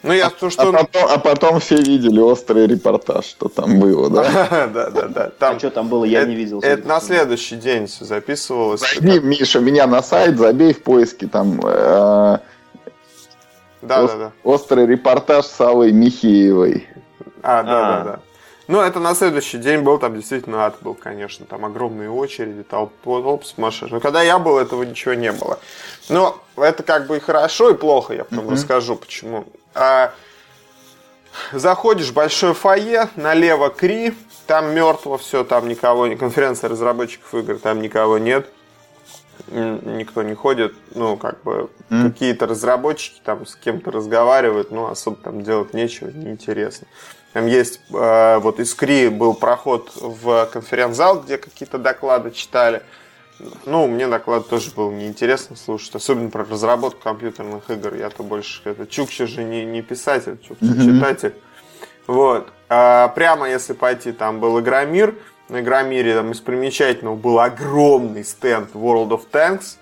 Ну, я
а, то, что... а, потом, а потом все видели острый репортаж, что там было,
да? *laughs* Да, да, да.
Там, а что там было, я не видел.
Это на следующий день все записывалось.
Зайди, Миша, меня на сайт, забей в поиске там... Э, да, да, да. Острый репортаж с Аллой Михеевой.
А, да, да, да. Ну, это на следующий день был, там действительно ад был, конечно. Там огромные очереди, толп сумасшедший. Но когда я был, этого ничего не было. Но это как бы и хорошо, и плохо, я потом mm-hmm. расскажу, почему. А, заходишь в большое фойе, налево Кри, там мертво все, там никого, конференция разработчиков игр, там никого нет никто не ходит, ну, как бы, mm. какие-то разработчики там с кем-то разговаривают, ну, особо там делать нечего, неинтересно. Там есть, э, вот из КРИ был проход в конференц-зал, где какие-то доклады читали. Ну, мне доклад тоже был неинтересно слушать, особенно про разработку компьютерных игр. Я-то больше, это Чукча же не, не писатель, Чукча mm-hmm. читатель. Вот. А прямо если пойти, там был Игромир. На Игромире там из примечательного был огромный стенд World of Tanks.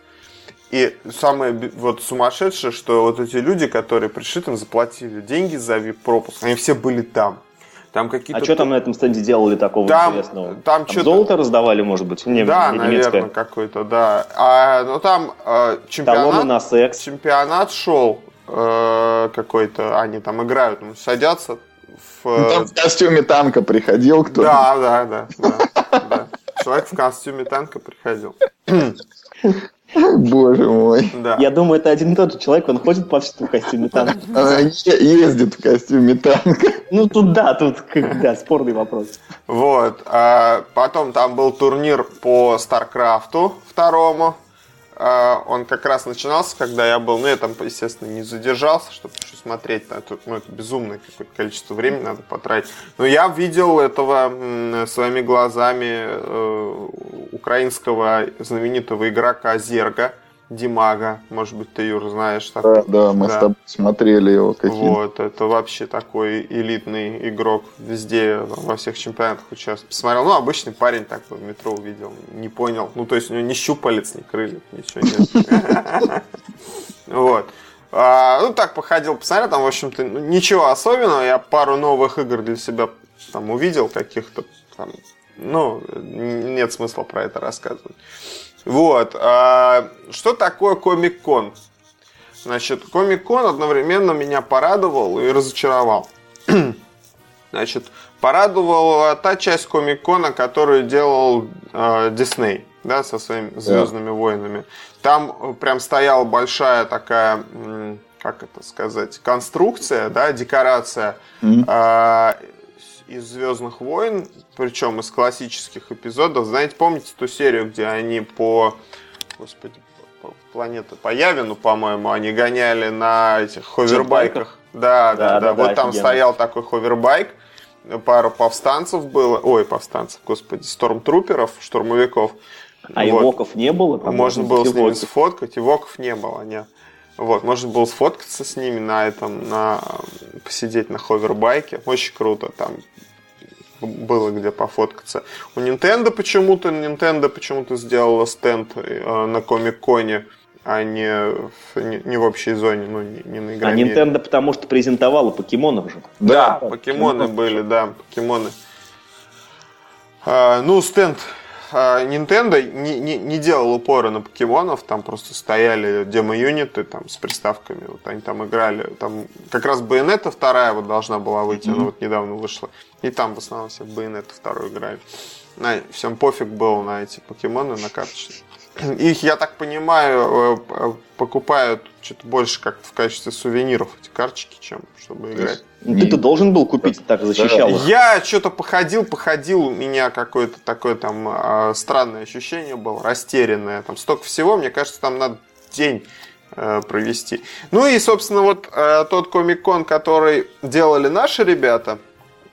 И самое вот сумасшедшее, что вот эти люди, которые пришли, там заплатили деньги за VIP-пропуск, они все были там.
Там какие-то... А что там на этом стенде делали такого там, интересного? Там, там золото раздавали, может быть?
Не, да, не наверное, какой-то, да. А, ну там э, чемпионат...
на секс.
Чемпионат шел э, какой-то, они там играют, ну, садятся в...
Ну, там в костюме танка приходил кто-то.
Да, да, да. да, да. Человек в костюме танка приходил. *laughs* *laughs*
Боже мой.
Да. Я думаю, это один и тот же человек, он ходит по всему в костюме танка. *laughs*
Ездит в костюме танка.
Ну, тут да, тут да, спорный вопрос.
Вот. А потом там был турнир по Старкрафту второму. А, он как раз начинался, когда я был, ну, я там, естественно, не задержался, чтобы еще смотреть, на это, ну, это безумное какое-то количество времени надо потратить. Но я видел этого своими глазами э, украинского знаменитого игрока Зерга, Димага, может быть, ты, Юр, знаешь.
Такой. Да, да, мы да. с тобой смотрели его.
Каким... Вот, это вообще такой элитный игрок, везде, во всех чемпионатах участвует. Посмотрел, ну, обычный парень такой в метро увидел, не понял. Ну, то есть у него ни щупалец, ни крыльев, ничего нет. Вот. А, ну, так походил, посмотрел, там, в общем-то, ну, ничего особенного. Я пару новых игр для себя там увидел, каких-то там, ну, нет смысла про это рассказывать. Вот. А, что такое Комик-кон? Значит, Комик-кон одновременно меня порадовал и разочаровал. *clears throat* Значит, порадовала та часть Комик-кона, которую делал э, Дисней, да, со своими Звездными yeah. войнами. Там прям стояла большая такая, как это сказать, конструкция, да, декорация mm-hmm. э, из Звездных войн, причем из классических эпизодов. Знаете, помните ту серию, где они по, господи, по, планета по Явину, по-моему, они гоняли на этих ховербайках. Да, да, да, да. Вот там стоял такой ховербайк, пару повстанцев было, ой, повстанцев, господи, стормтруперов, штурмовиков.
А вот. ивоков не было?
Там можно было с ними сфоткать, ивоков не было, нет. Вот, можно было сфоткаться с ними на этом, на посидеть на ховербайке. Очень круто, там было где пофоткаться. У Nintendo почему-то, Nintendo почему-то сделала стенд э, на Комик-Коне а не, не, не в общей зоне, ну, не, не на
игре. А Nintendo потому что презентовала покемонов же.
Да, да покемоны были, да, покемоны. А, ну, стенд а, Nintendo не, не, не делал упора на покемонов, там просто стояли демо-юниты там, с приставками, вот они там играли. Там как раз Байонета вторая вот должна была выйти, mm-hmm. она вот недавно вышла. И там в основном все в Байонету вторую играли. На, всем пофиг был на эти покемоны, на карточные. Их, я так понимаю, э, покупают что-то больше как в качестве сувениров эти карточки, чем чтобы играть.
Ты-то должен был купить, так защищал их.
Я что-то походил, походил, у меня какое-то такое там э, странное ощущение было, растерянное. Там столько всего, мне кажется, там надо день э, провести. Ну и, собственно, вот э, тот комик-кон, который делали наши ребята,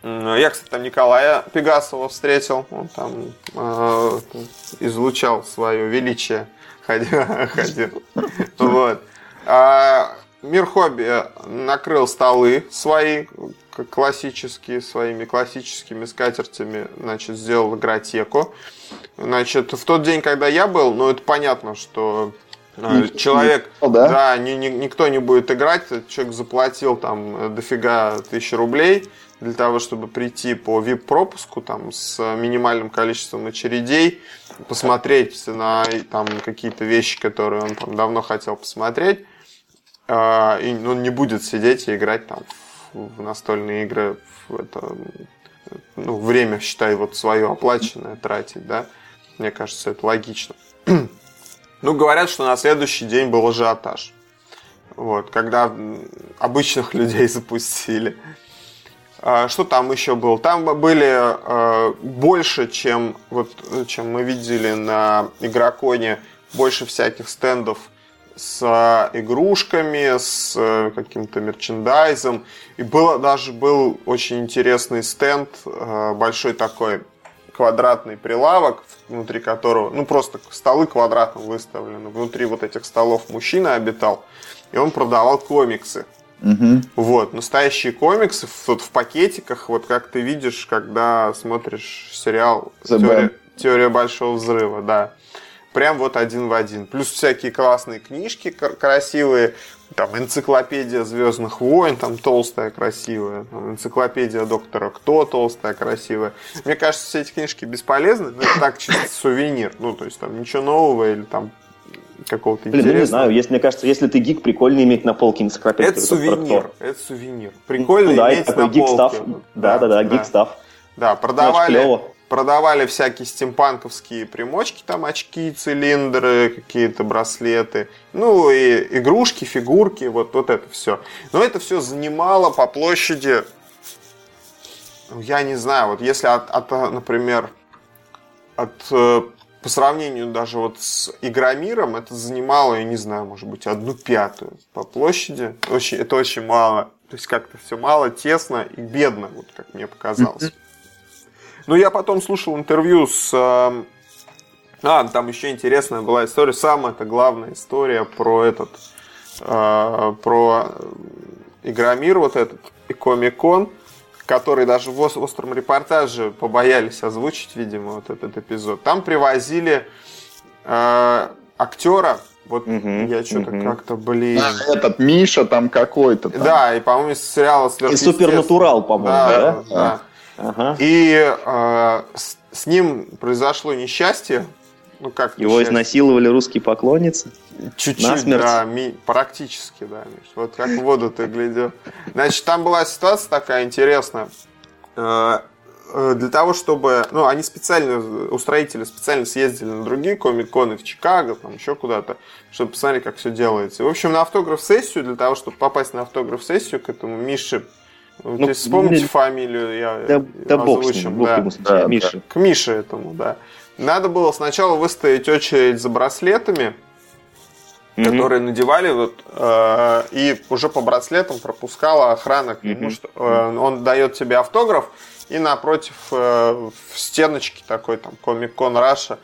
я, кстати, там Николая Пегасова встретил. Он там э, излучал свое величие. Ходил. *laughs* ходил. Вот. А Мир Хобби накрыл столы свои, классические, своими классическими скатертями, значит, сделал игротеку. Значит, в тот день, когда я был, ну, это понятно, что э, человек, да, да ни, ни, никто не будет играть, человек заплатил там дофига тысячи рублей, для того, чтобы прийти по VIP-пропуску там, с минимальным количеством очередей, посмотреть на там, какие-то вещи, которые он там, давно хотел посмотреть. Э, и он не будет сидеть и играть там, в настольные игры. В это, ну, время, считай, вот свое оплаченное тратить, да. Мне кажется, это логично. *clears throat* ну, говорят, что на следующий день был ажиотаж. Вот, когда обычных *laughs* людей запустили. А, что там еще было? Там были э, больше, чем, вот, чем мы видели на Игроконе, больше всяких стендов с игрушками, с э, каким-то мерчендайзом. И было, даже был очень интересный стенд, э, большой такой квадратный прилавок, внутри которого, ну просто столы квадратно выставлены. Внутри вот этих столов мужчина обитал, и он продавал комиксы. Угу. Вот, настоящие комиксы вот в пакетиках, вот как ты видишь, когда смотришь сериал Теория, Теория большого взрыва, да. Прям вот один в один. Плюс всякие классные книжки красивые, там энциклопедия Звездных войн, там толстая, красивая, там, энциклопедия доктора Кто толстая, красивая. Мне кажется, все эти книжки бесполезны, но это так чисто сувенир. Ну, то есть там ничего нового или там какого-то Блин, интересного.
Ну, не знаю, если, мне кажется, если ты гик, прикольно иметь на полке энциклопедию.
Это сувенир, это сувенир. Прикольно ну, да, иметь на гик полке. Став.
Да, да, да, да, гик став.
Да, продавали, продавали всякие стимпанковские примочки, там очки, цилиндры, какие-то браслеты, ну и игрушки, фигурки, вот, вот это все. Но это все занимало по площади, ну, я не знаю, вот если от, от например, от э, по сравнению даже вот с Игромиром, это занимало, я не знаю, может быть, одну пятую по площади. Очень, это очень мало. То есть как-то все мало, тесно и бедно, вот как мне показалось. Но я потом слушал интервью с... Э, а, там еще интересная была история. Самая это главная история про этот... Э, про Игромир вот этот и Комикон который даже в остром репортаже побоялись озвучить, видимо, вот этот эпизод. Там привозили э, актера, вот угу, я что-то угу. как-то, блин...
А, этот Миша там какой-то. Там.
Да, и, по-моему, из сериала
И Супернатурал, по-моему, да?
Да, да. да. Ага. И э, с, с ним произошло несчастье,
Ну как? Его счастье? изнасиловали русские поклонницы?
Чуть-чуть, Насмерть. да, ми- практически, да, Миш. Вот как в воду ты глядел. Значит, там была ситуация такая интересная. Э, э, для того, чтобы... Ну, они специально, устроители специально съездили на другие комик-коны в Чикаго, там еще куда-то, чтобы посмотреть, как все делается. В общем, на автограф-сессию, для того, чтобы попасть на автограф-сессию к этому Мише ну, ну, вспомните не... фамилию, я
да, да озвучим. Бог да.
да, Миша. К Мише этому, да. Надо было сначала выстоять очередь за браслетами, mm-hmm. которые надевали, вот, э, и уже по браслетам пропускала охрана нему, mm-hmm. что э, он дает тебе автограф, и напротив э, в стеночке такой там Комик-кон Раша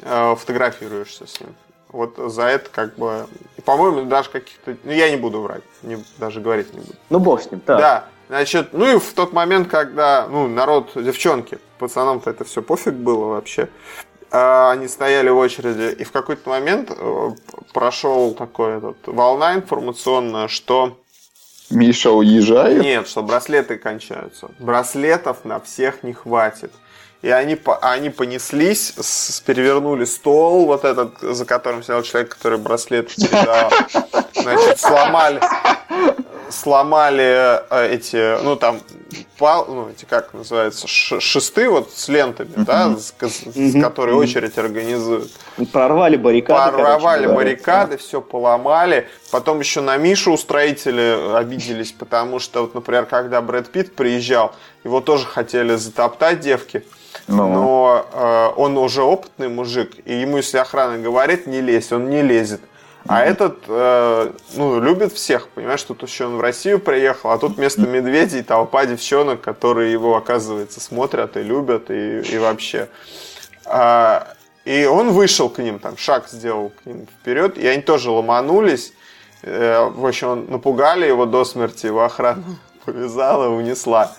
э, фотографируешься с ним. Вот за это как бы... По-моему, даже каких-то... Ну, я не буду врать, не, даже говорить не буду.
Ну, бог с ним,
да. Да. Значит, ну и в тот момент, когда, ну, народ, девчонки, пацанам-то это все пофиг было вообще, а, они стояли в очереди, и в какой-то момент э, прошел такой этот волна информационная, что
Миша уезжает?
Нет, что браслеты кончаются. Браслетов на всех не хватит. И они, они понеслись, с, перевернули стол, вот этот, за которым сидел человек, который браслет передал. *laughs* Значит, сломали, сломали э, эти, ну там, пал, ну эти как называется, шесты вот с лентами, да, с, с uh-huh. которые очередь организуют.
Прорвали баррикады.
Прорвали короче, баррикады, да. все поломали. Потом еще на Мишу устроители обиделись, потому что, вот, например, когда Брэд Питт приезжал, его тоже хотели затоптать девки. Ну. Но э, он уже опытный мужик, и ему, если охрана говорит, не лезь, он не лезет. А этот, э, ну, любит всех, понимаешь, тут еще он в Россию приехал, а тут вместо медведей толпа девчонок, которые его, оказывается, смотрят и любят, и, и вообще. А, и он вышел к ним, там, шаг сделал к ним вперед, и они тоже ломанулись. Э, в общем, он, напугали его до смерти, его охрана *laughs* повязала, унесла.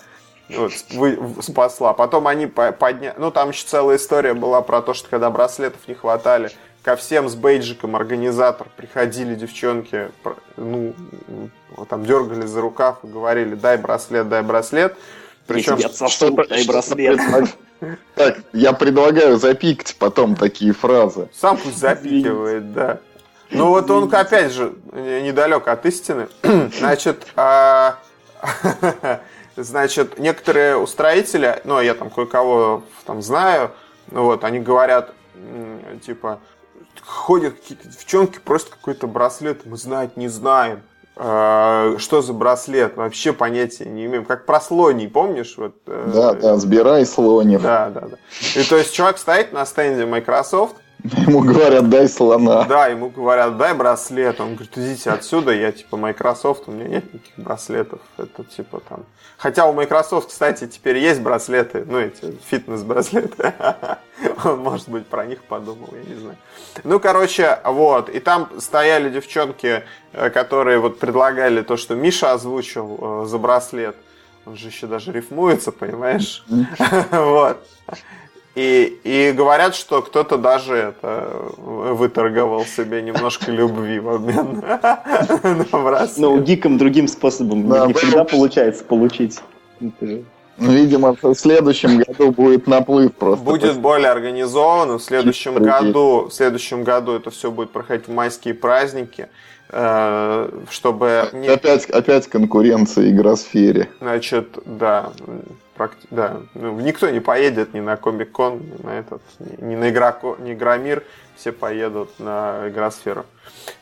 Вот, вы, спасла. Потом они подняли... Ну, там еще целая история была про то, что когда браслетов не хватали, ко всем с бейджиком организатор приходили девчонки, ну, там дергали за рукав и говорили, дай браслет, дай браслет.
Причем, я что дай браслет.
Так, я предлагаю запикать потом такие фразы.
Сам пусть запикивает, да. Ну вот он, опять же, недалек от истины. *clears throat* Значит, а... *laughs* значит, некоторые устроители, ну, я там кое-кого там знаю, ну вот, они говорят, типа, ходят какие-то девчонки, просто какой-то браслет, мы знать не знаем. А, что за браслет? Вообще понятия не имеем. Как про слоний, помнишь? Вот,
э, да, да, сбирай слонев.
Да, да, да. И то есть чувак стоит на стенде Microsoft,
Ему говорят, дай слона.
Да, ему говорят, дай браслет. Он говорит, идите отсюда, я типа Microsoft, у меня нет никаких браслетов. Это типа там... Хотя у Microsoft, кстати, теперь есть браслеты, ну эти фитнес-браслеты. *laughs* Он, может быть, про них подумал, я не знаю. Ну, короче, вот. И там стояли девчонки, э, которые вот предлагали то, что Миша озвучил э, за браслет. Он же еще даже рифмуется, понимаешь? *laughs* Вот. И, и говорят, что кто-то даже это выторговал себе немножко любви в обмен *laughs* на
браслет. Ну, гиком другим способом не всегда получается получить.
Ну, видимо, в следующем году будет наплыв просто.
Будет более организован. В следующем году, в следующем году это все будет проходить в майские праздники, э, чтобы...
Опять, опять конкуренция игросфере.
Значит, да, практи... да, ну, никто не поедет ни на Комик-кон, ни на этот, ни на Игроко... ни Игромир, все поедут на Игросферу.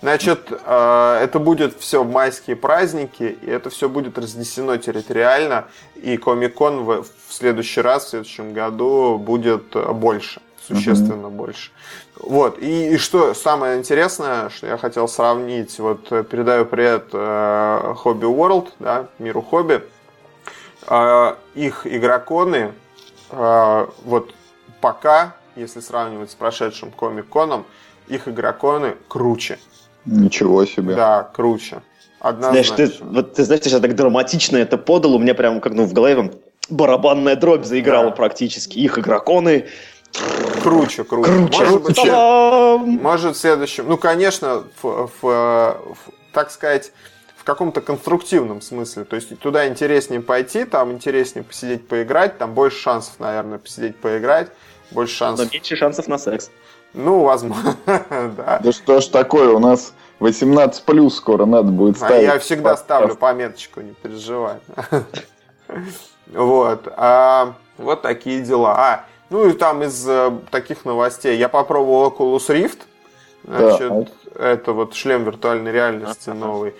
Значит, э, это будет все майские праздники, и это все будет разнесено территориально, и Комик-кон в, в следующий раз, в следующем году будет больше, существенно mm-hmm. больше. Вот, и, и что самое интересное, что я хотел сравнить, вот передаю привет э, Hobby World, да, миру хобби, э, их игроконы, э, вот пока, если сравнивать с прошедшим комик-коном, их игроконы круче.
Ничего себе.
Да, круче.
Однозначно. Знаешь, ты, вот, ты знаешь, ты сейчас так драматично это подал, у меня прям как ну, в голове барабанная дробь заиграла да. практически. Их игроконы
Круче, круче.
круче.
Может, быть, может в следующем... Ну, конечно, в, в, в, так сказать, в каком-то конструктивном смысле. То есть туда интереснее пойти, там интереснее посидеть, поиграть, там больше шансов, наверное, посидеть, поиграть, больше шансов.
Но меньше шансов на секс.
Ну, возможно, *laughs*
да. Да что ж такое, у нас 18 плюс скоро надо будет ставить.
А я всегда ставлю пометочку, не переживай. *laughs* Вот. А, вот такие дела. А, ну и там из э, таких новостей. Я попробовал Oculus Rift. Значит, да. это вот шлем виртуальной реальности новый.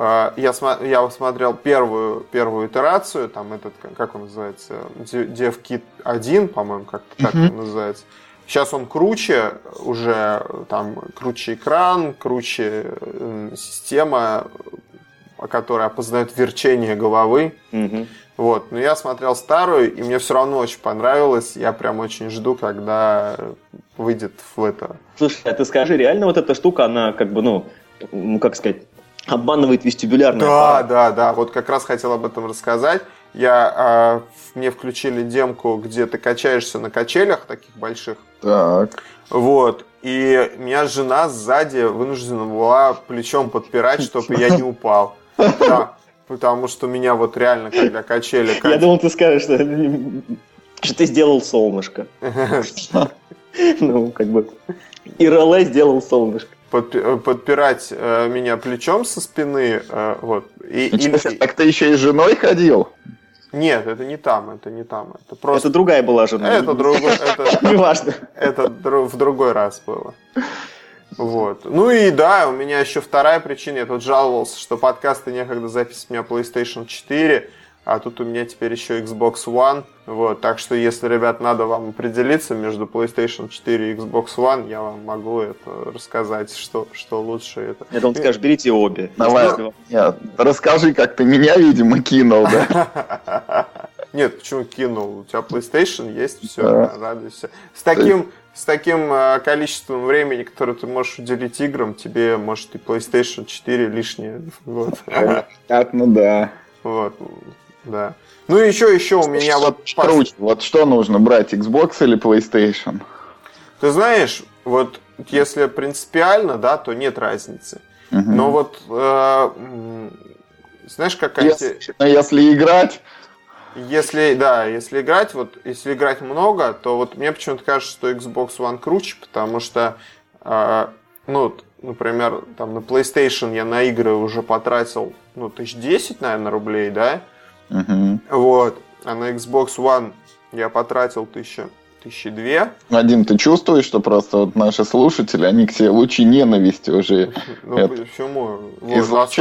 А, я, я смотрел первую, первую итерацию, там этот, как он называется, DevKit 1, по-моему, как так mm-hmm. он называется. Сейчас он круче, уже там круче экран, круче система, которая опознает верчение головы. Mm-hmm. Вот, но я смотрел старую, и мне все равно очень понравилось. Я прям очень жду, когда выйдет в это.
Слушай, а ты скажи, реально вот эта штука, она как бы, ну, ну как сказать, обманывает вестибулярный
Да, аппарат. да, да. Вот как раз хотел об этом рассказать. Я, а, мне включили демку, где ты качаешься на качелях таких больших.
Так.
Вот. И меня жена сзади вынуждена была плечом подпирать, чтобы я не упал. Да. Потому что меня вот реально, когда качели...
Я думал, ты скажешь, что, что ты сделал солнышко. *laughs* Ну, как бы... ИРЛ сделал солнышко.
Подпирать э, меня плечом со спины, э, вот.
И, и, так ты еще и с женой ходил?
Нет, это не там, это не там.
Это, просто... это другая была жена.
Это другой... Это... *laughs*
Неважно.
Это в другой раз было. Вот. Ну и да, у меня еще вторая причина. Я тут жаловался, что подкасты некогда запись у меня PlayStation 4, а тут у меня теперь еще Xbox One. Вот. Так что, если, ребят, надо вам определиться между PlayStation 4 и Xbox One, я вам могу это рассказать, что, что лучше это.
Это он скажет, берите обе.
Давай, нет, расскажи, как ты меня, видимо, кинул, да? *laughs*
Нет, почему кинул? У тебя PlayStation есть, все, радуйся. С таким с таким э, количеством времени, которое ты можешь уделить играм, тебе может и PlayStation 4 лишнее. Вот.
Так, ну да.
Вот, да. Ну еще, еще у меня что, вот...
Круче, вот что нужно брать, Xbox или PlayStation?
Ты знаешь, вот если принципиально, да, то нет разницы. Угу. Но вот, э, знаешь, какая...
Если, если играть,
если, да, если играть, вот, если играть много, то вот мне почему-то кажется, что Xbox One круче, потому что, э, ну, например, там на PlayStation я на игры уже потратил, ну, тысяч десять, наверное, рублей, да?
Угу.
Вот. А на Xbox One я потратил тысяча, тысячи две.
Вадим, ты чувствуешь, что просто вот наши слушатели, они к тебе лучи ненависти уже...
Ну, это... почему? Вот,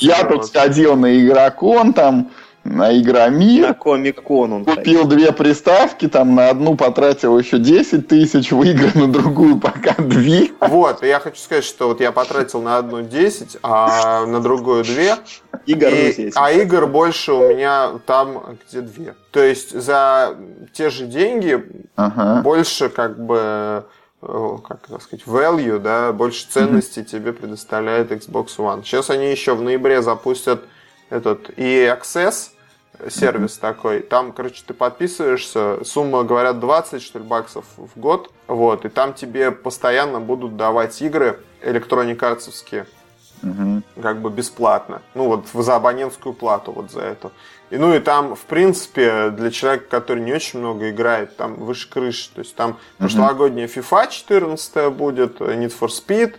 я тут сходил на игрокон там, на Игромир.
На Комик-кон он
Купил ходил. две приставки, там на одну потратил еще 10 тысяч, выиграл на другую пока 2.
Вот, я хочу сказать, что вот я потратил на одну 10, а на другую 2.
Игр
и, а игр больше у меня там где 2. То есть за те же деньги ага. больше как бы как так сказать, value, да, больше ценности mm-hmm. тебе предоставляет Xbox One. Сейчас они еще в ноябре запустят этот и Access сервис такой. Там, короче, ты подписываешься, сумма, говорят, 20, что ли, баксов в год. Вот, и там тебе постоянно будут давать игры электроникарцевские.
Mm-hmm.
Как бы бесплатно. Ну, вот за абонентскую плату вот за это. И, ну и там, в принципе, для человека, который не очень много играет, там выше крыши. То есть там mm-hmm. прошлогодняя FIFA 14 будет, Need for Speed,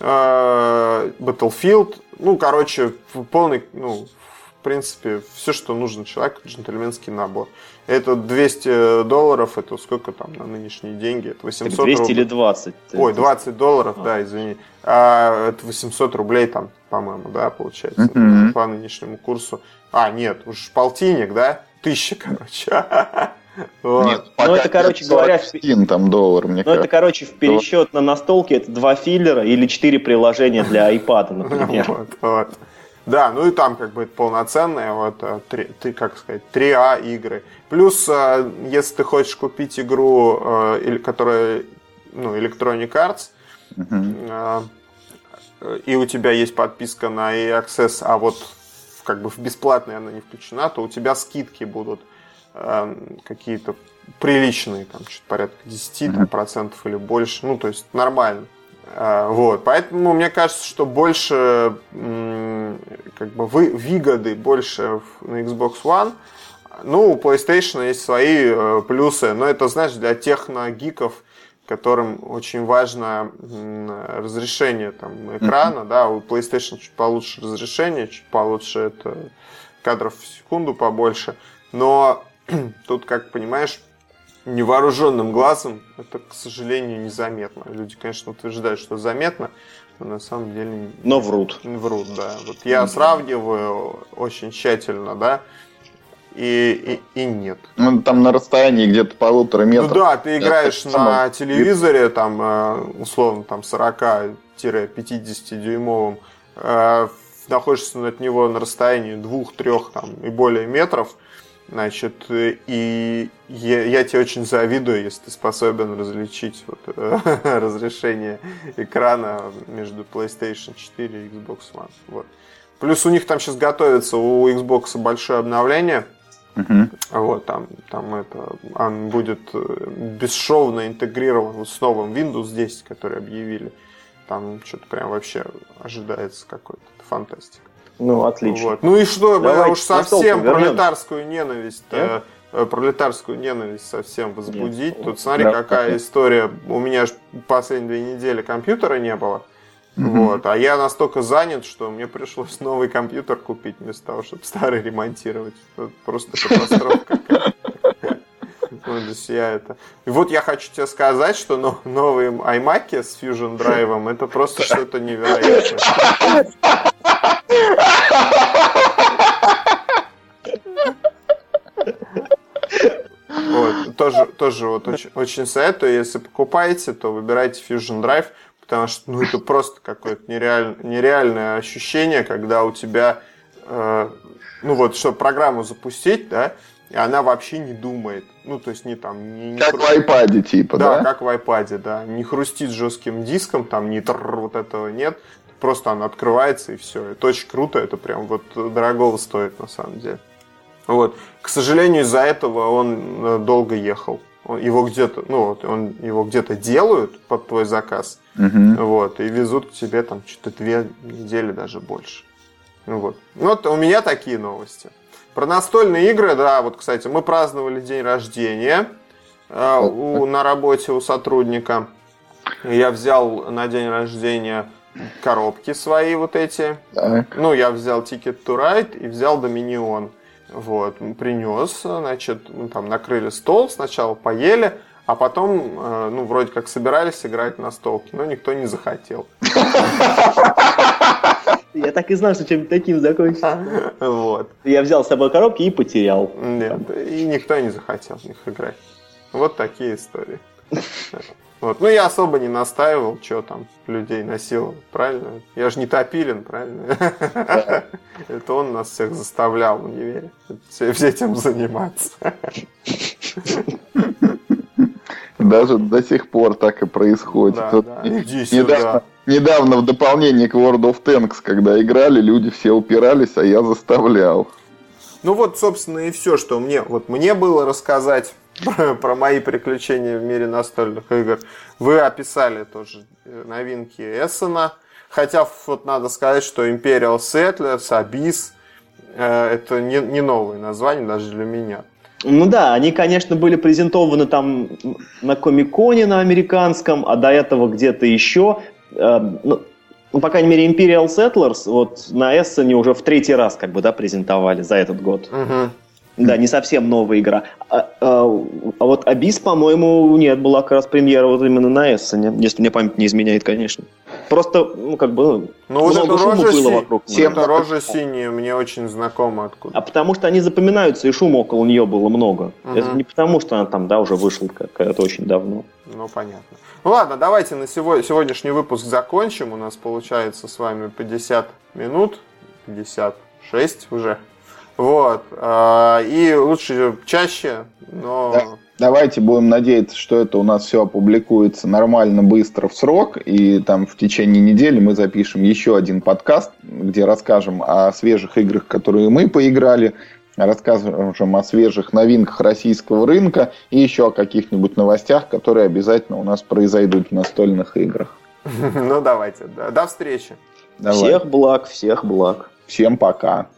э, Battlefield, ну, короче, полный, ну, в принципе, все, что нужно человеку, джентльменский набор. Это 200 долларов, это сколько там на нынешние деньги? Это 800
так 200 рублей. или 20?
Ой, 20 долларов, а. да, извини. А, это 800 рублей там, по-моему, да, получается, mm-hmm. по нынешнему курсу. А, нет, уж полтинник, да? Тысяча, *laughs* короче.
Вот. Нет, ну это, короче говоря,
в... там доллар, мне
ну это, короче, в пересчет на настолке это два филлера или четыре приложения для iPad, например. *laughs*
Вот, вот. Да, ну и там как бы полноценные, вот, э, ты, как сказать, 3А игры. Плюс, э, если ты хочешь купить игру, э, которая, ну, Electronic Arts, uh-huh. и у тебя есть подписка на EA Access, а вот как бы в бесплатной она не включена, то у тебя скидки будут какие-то приличные, там, чуть порядка 10 uh-huh. процентов или больше, ну, то есть нормально. Вот, поэтому мне кажется, что больше как бы вы, выгоды больше на Xbox One. Ну, у PlayStation есть свои э, плюсы, но это, знаешь, для техногиков, которым очень важно разрешение там, экрана, mm-hmm. да, у PlayStation чуть получше разрешение, чуть получше это кадров в секунду побольше, но *clears throat* тут, как понимаешь, невооруженным глазом это, к сожалению, незаметно. Люди, конечно, утверждают, что заметно, но на самом деле...
Но врут.
Врут, да. Вот я сравниваю очень тщательно, да, и, и, и нет.
Ну, там на расстоянии где-то полутора ну метров.
Ну да, ты играешь на само... телевизоре, там, э, условно, там 40-50 дюймовым, э, находишься от него на расстоянии двух-трех там и более метров, Значит, и я, я тебе очень завидую, если ты способен различить вот, *laughs* разрешение экрана между PlayStation 4 и Xbox One. Вот. Плюс у них там сейчас готовится у Xbox большое обновление. Uh-huh. Вот, там, там это, он будет э, бесшовно интегрирован вот с новым Windows 10, который объявили. Там что-то прям вообще ожидается какой-то фантастика.
Ну, отлично.
Вот. Ну и что, Давайте уж совсем пролетарскую ненависть э, пролетарскую ненависть совсем возбудить. Нет. Тут смотри, да, какая история. У меня же последние две недели компьютера не было. Вот. А я настолько занят, что мне пришлось новый компьютер купить вместо того, чтобы старый ремонтировать. Это просто катастрофа какая-то. это. И вот я хочу тебе сказать, что новые iMac с Fusion Drive это просто что-то невероятное. Вот, тоже, тоже вот очень, очень советую, если покупаете, то выбирайте Fusion Drive, потому что ну, это просто какое-то нереаль, нереальное ощущение, когда у тебя, э, ну вот, чтобы программу запустить, да, и она вообще не думает. Ну, то есть не там... Не, не
как хру... в iPad, типа,
да? Да, как в iPad, да. Не хрустит жестким диском, там не тр вот этого нет. Просто она открывается и все. Это очень круто, это прям вот дорогого стоит на самом деле. Вот. К сожалению, из-за этого он э, долго ехал. Его где-то, ну вот, он его где-то делают под твой заказ, угу. вот, и везут к тебе там что-то две недели даже больше. Вот. Ну, вот у меня такие новости. Про настольные игры, да, вот, кстати, мы праздновали день рождения э, у, на работе у сотрудника. Я взял на день рождения коробки свои вот эти. Так. Ну, я взял Ticket to Ride и взял Dominion. Вот, принес, значит, там накрыли стол, сначала поели, а потом, э, ну, вроде как собирались играть на столке, но никто не захотел. *laughs*
Я так и знал, что чем-то таким закончится. *laughs* Вот. Я взял с собой коробки и потерял.
Нет, и никто не захотел в них играть. Вот такие истории. *laughs* Вот. Ну, я особо не настаивал, что там людей насиловал, правильно? Я же не Топилин, правильно? *laughs* Это он нас всех заставлял в универе этим заниматься.
Даже до сих пор так и происходит. Да, да. Иди недавно, недавно в дополнение к World of Tanks, когда играли, люди все упирались, а я заставлял.
Ну вот, собственно, и все, что мне, вот мне было рассказать *laughs* про, про мои приключения в мире настольных игр. Вы описали тоже э, новинки Эссена. Хотя вот надо сказать, что Imperial Settlers, Abyss э, это не, не новые названия даже для меня.
Ну да, они, конечно, были презентованы там на Комиконе на американском, а до этого где-то еще. Э, ну, ну, по крайней мере, Imperial Settlers вот на Эссене уже в третий раз как бы, да, презентовали за этот год. Угу. Да, не совсем новая игра. А, а, а вот Абис, по-моему, нет, была как раз премьера вот именно на Эссене, если мне память не изменяет, конечно. Просто, ну, как бы,
ну, вот много шума было си... вокруг. Всем рожа синяя мне очень знакома откуда.
А потому что они запоминаются, и шума около нее было много. Угу. Это не потому, что она там, да, уже вышла когда-то очень давно.
Ну, понятно. Ну, ладно, давайте на сегодняшний выпуск закончим. У нас получается с вами 50 минут, 56 уже. Вот. А, и лучше чаще, но... Да.
Давайте будем надеяться, что это у нас все опубликуется нормально, быстро, в срок. И там в течение недели мы запишем еще один подкаст, где расскажем о свежих играх, которые мы поиграли, расскажем о свежих новинках российского рынка и еще о каких-нибудь новостях, которые обязательно у нас произойдут в настольных играх. *laughs*
Ну, давайте. До встречи.
Всех благ, всех благ.
Всем пока.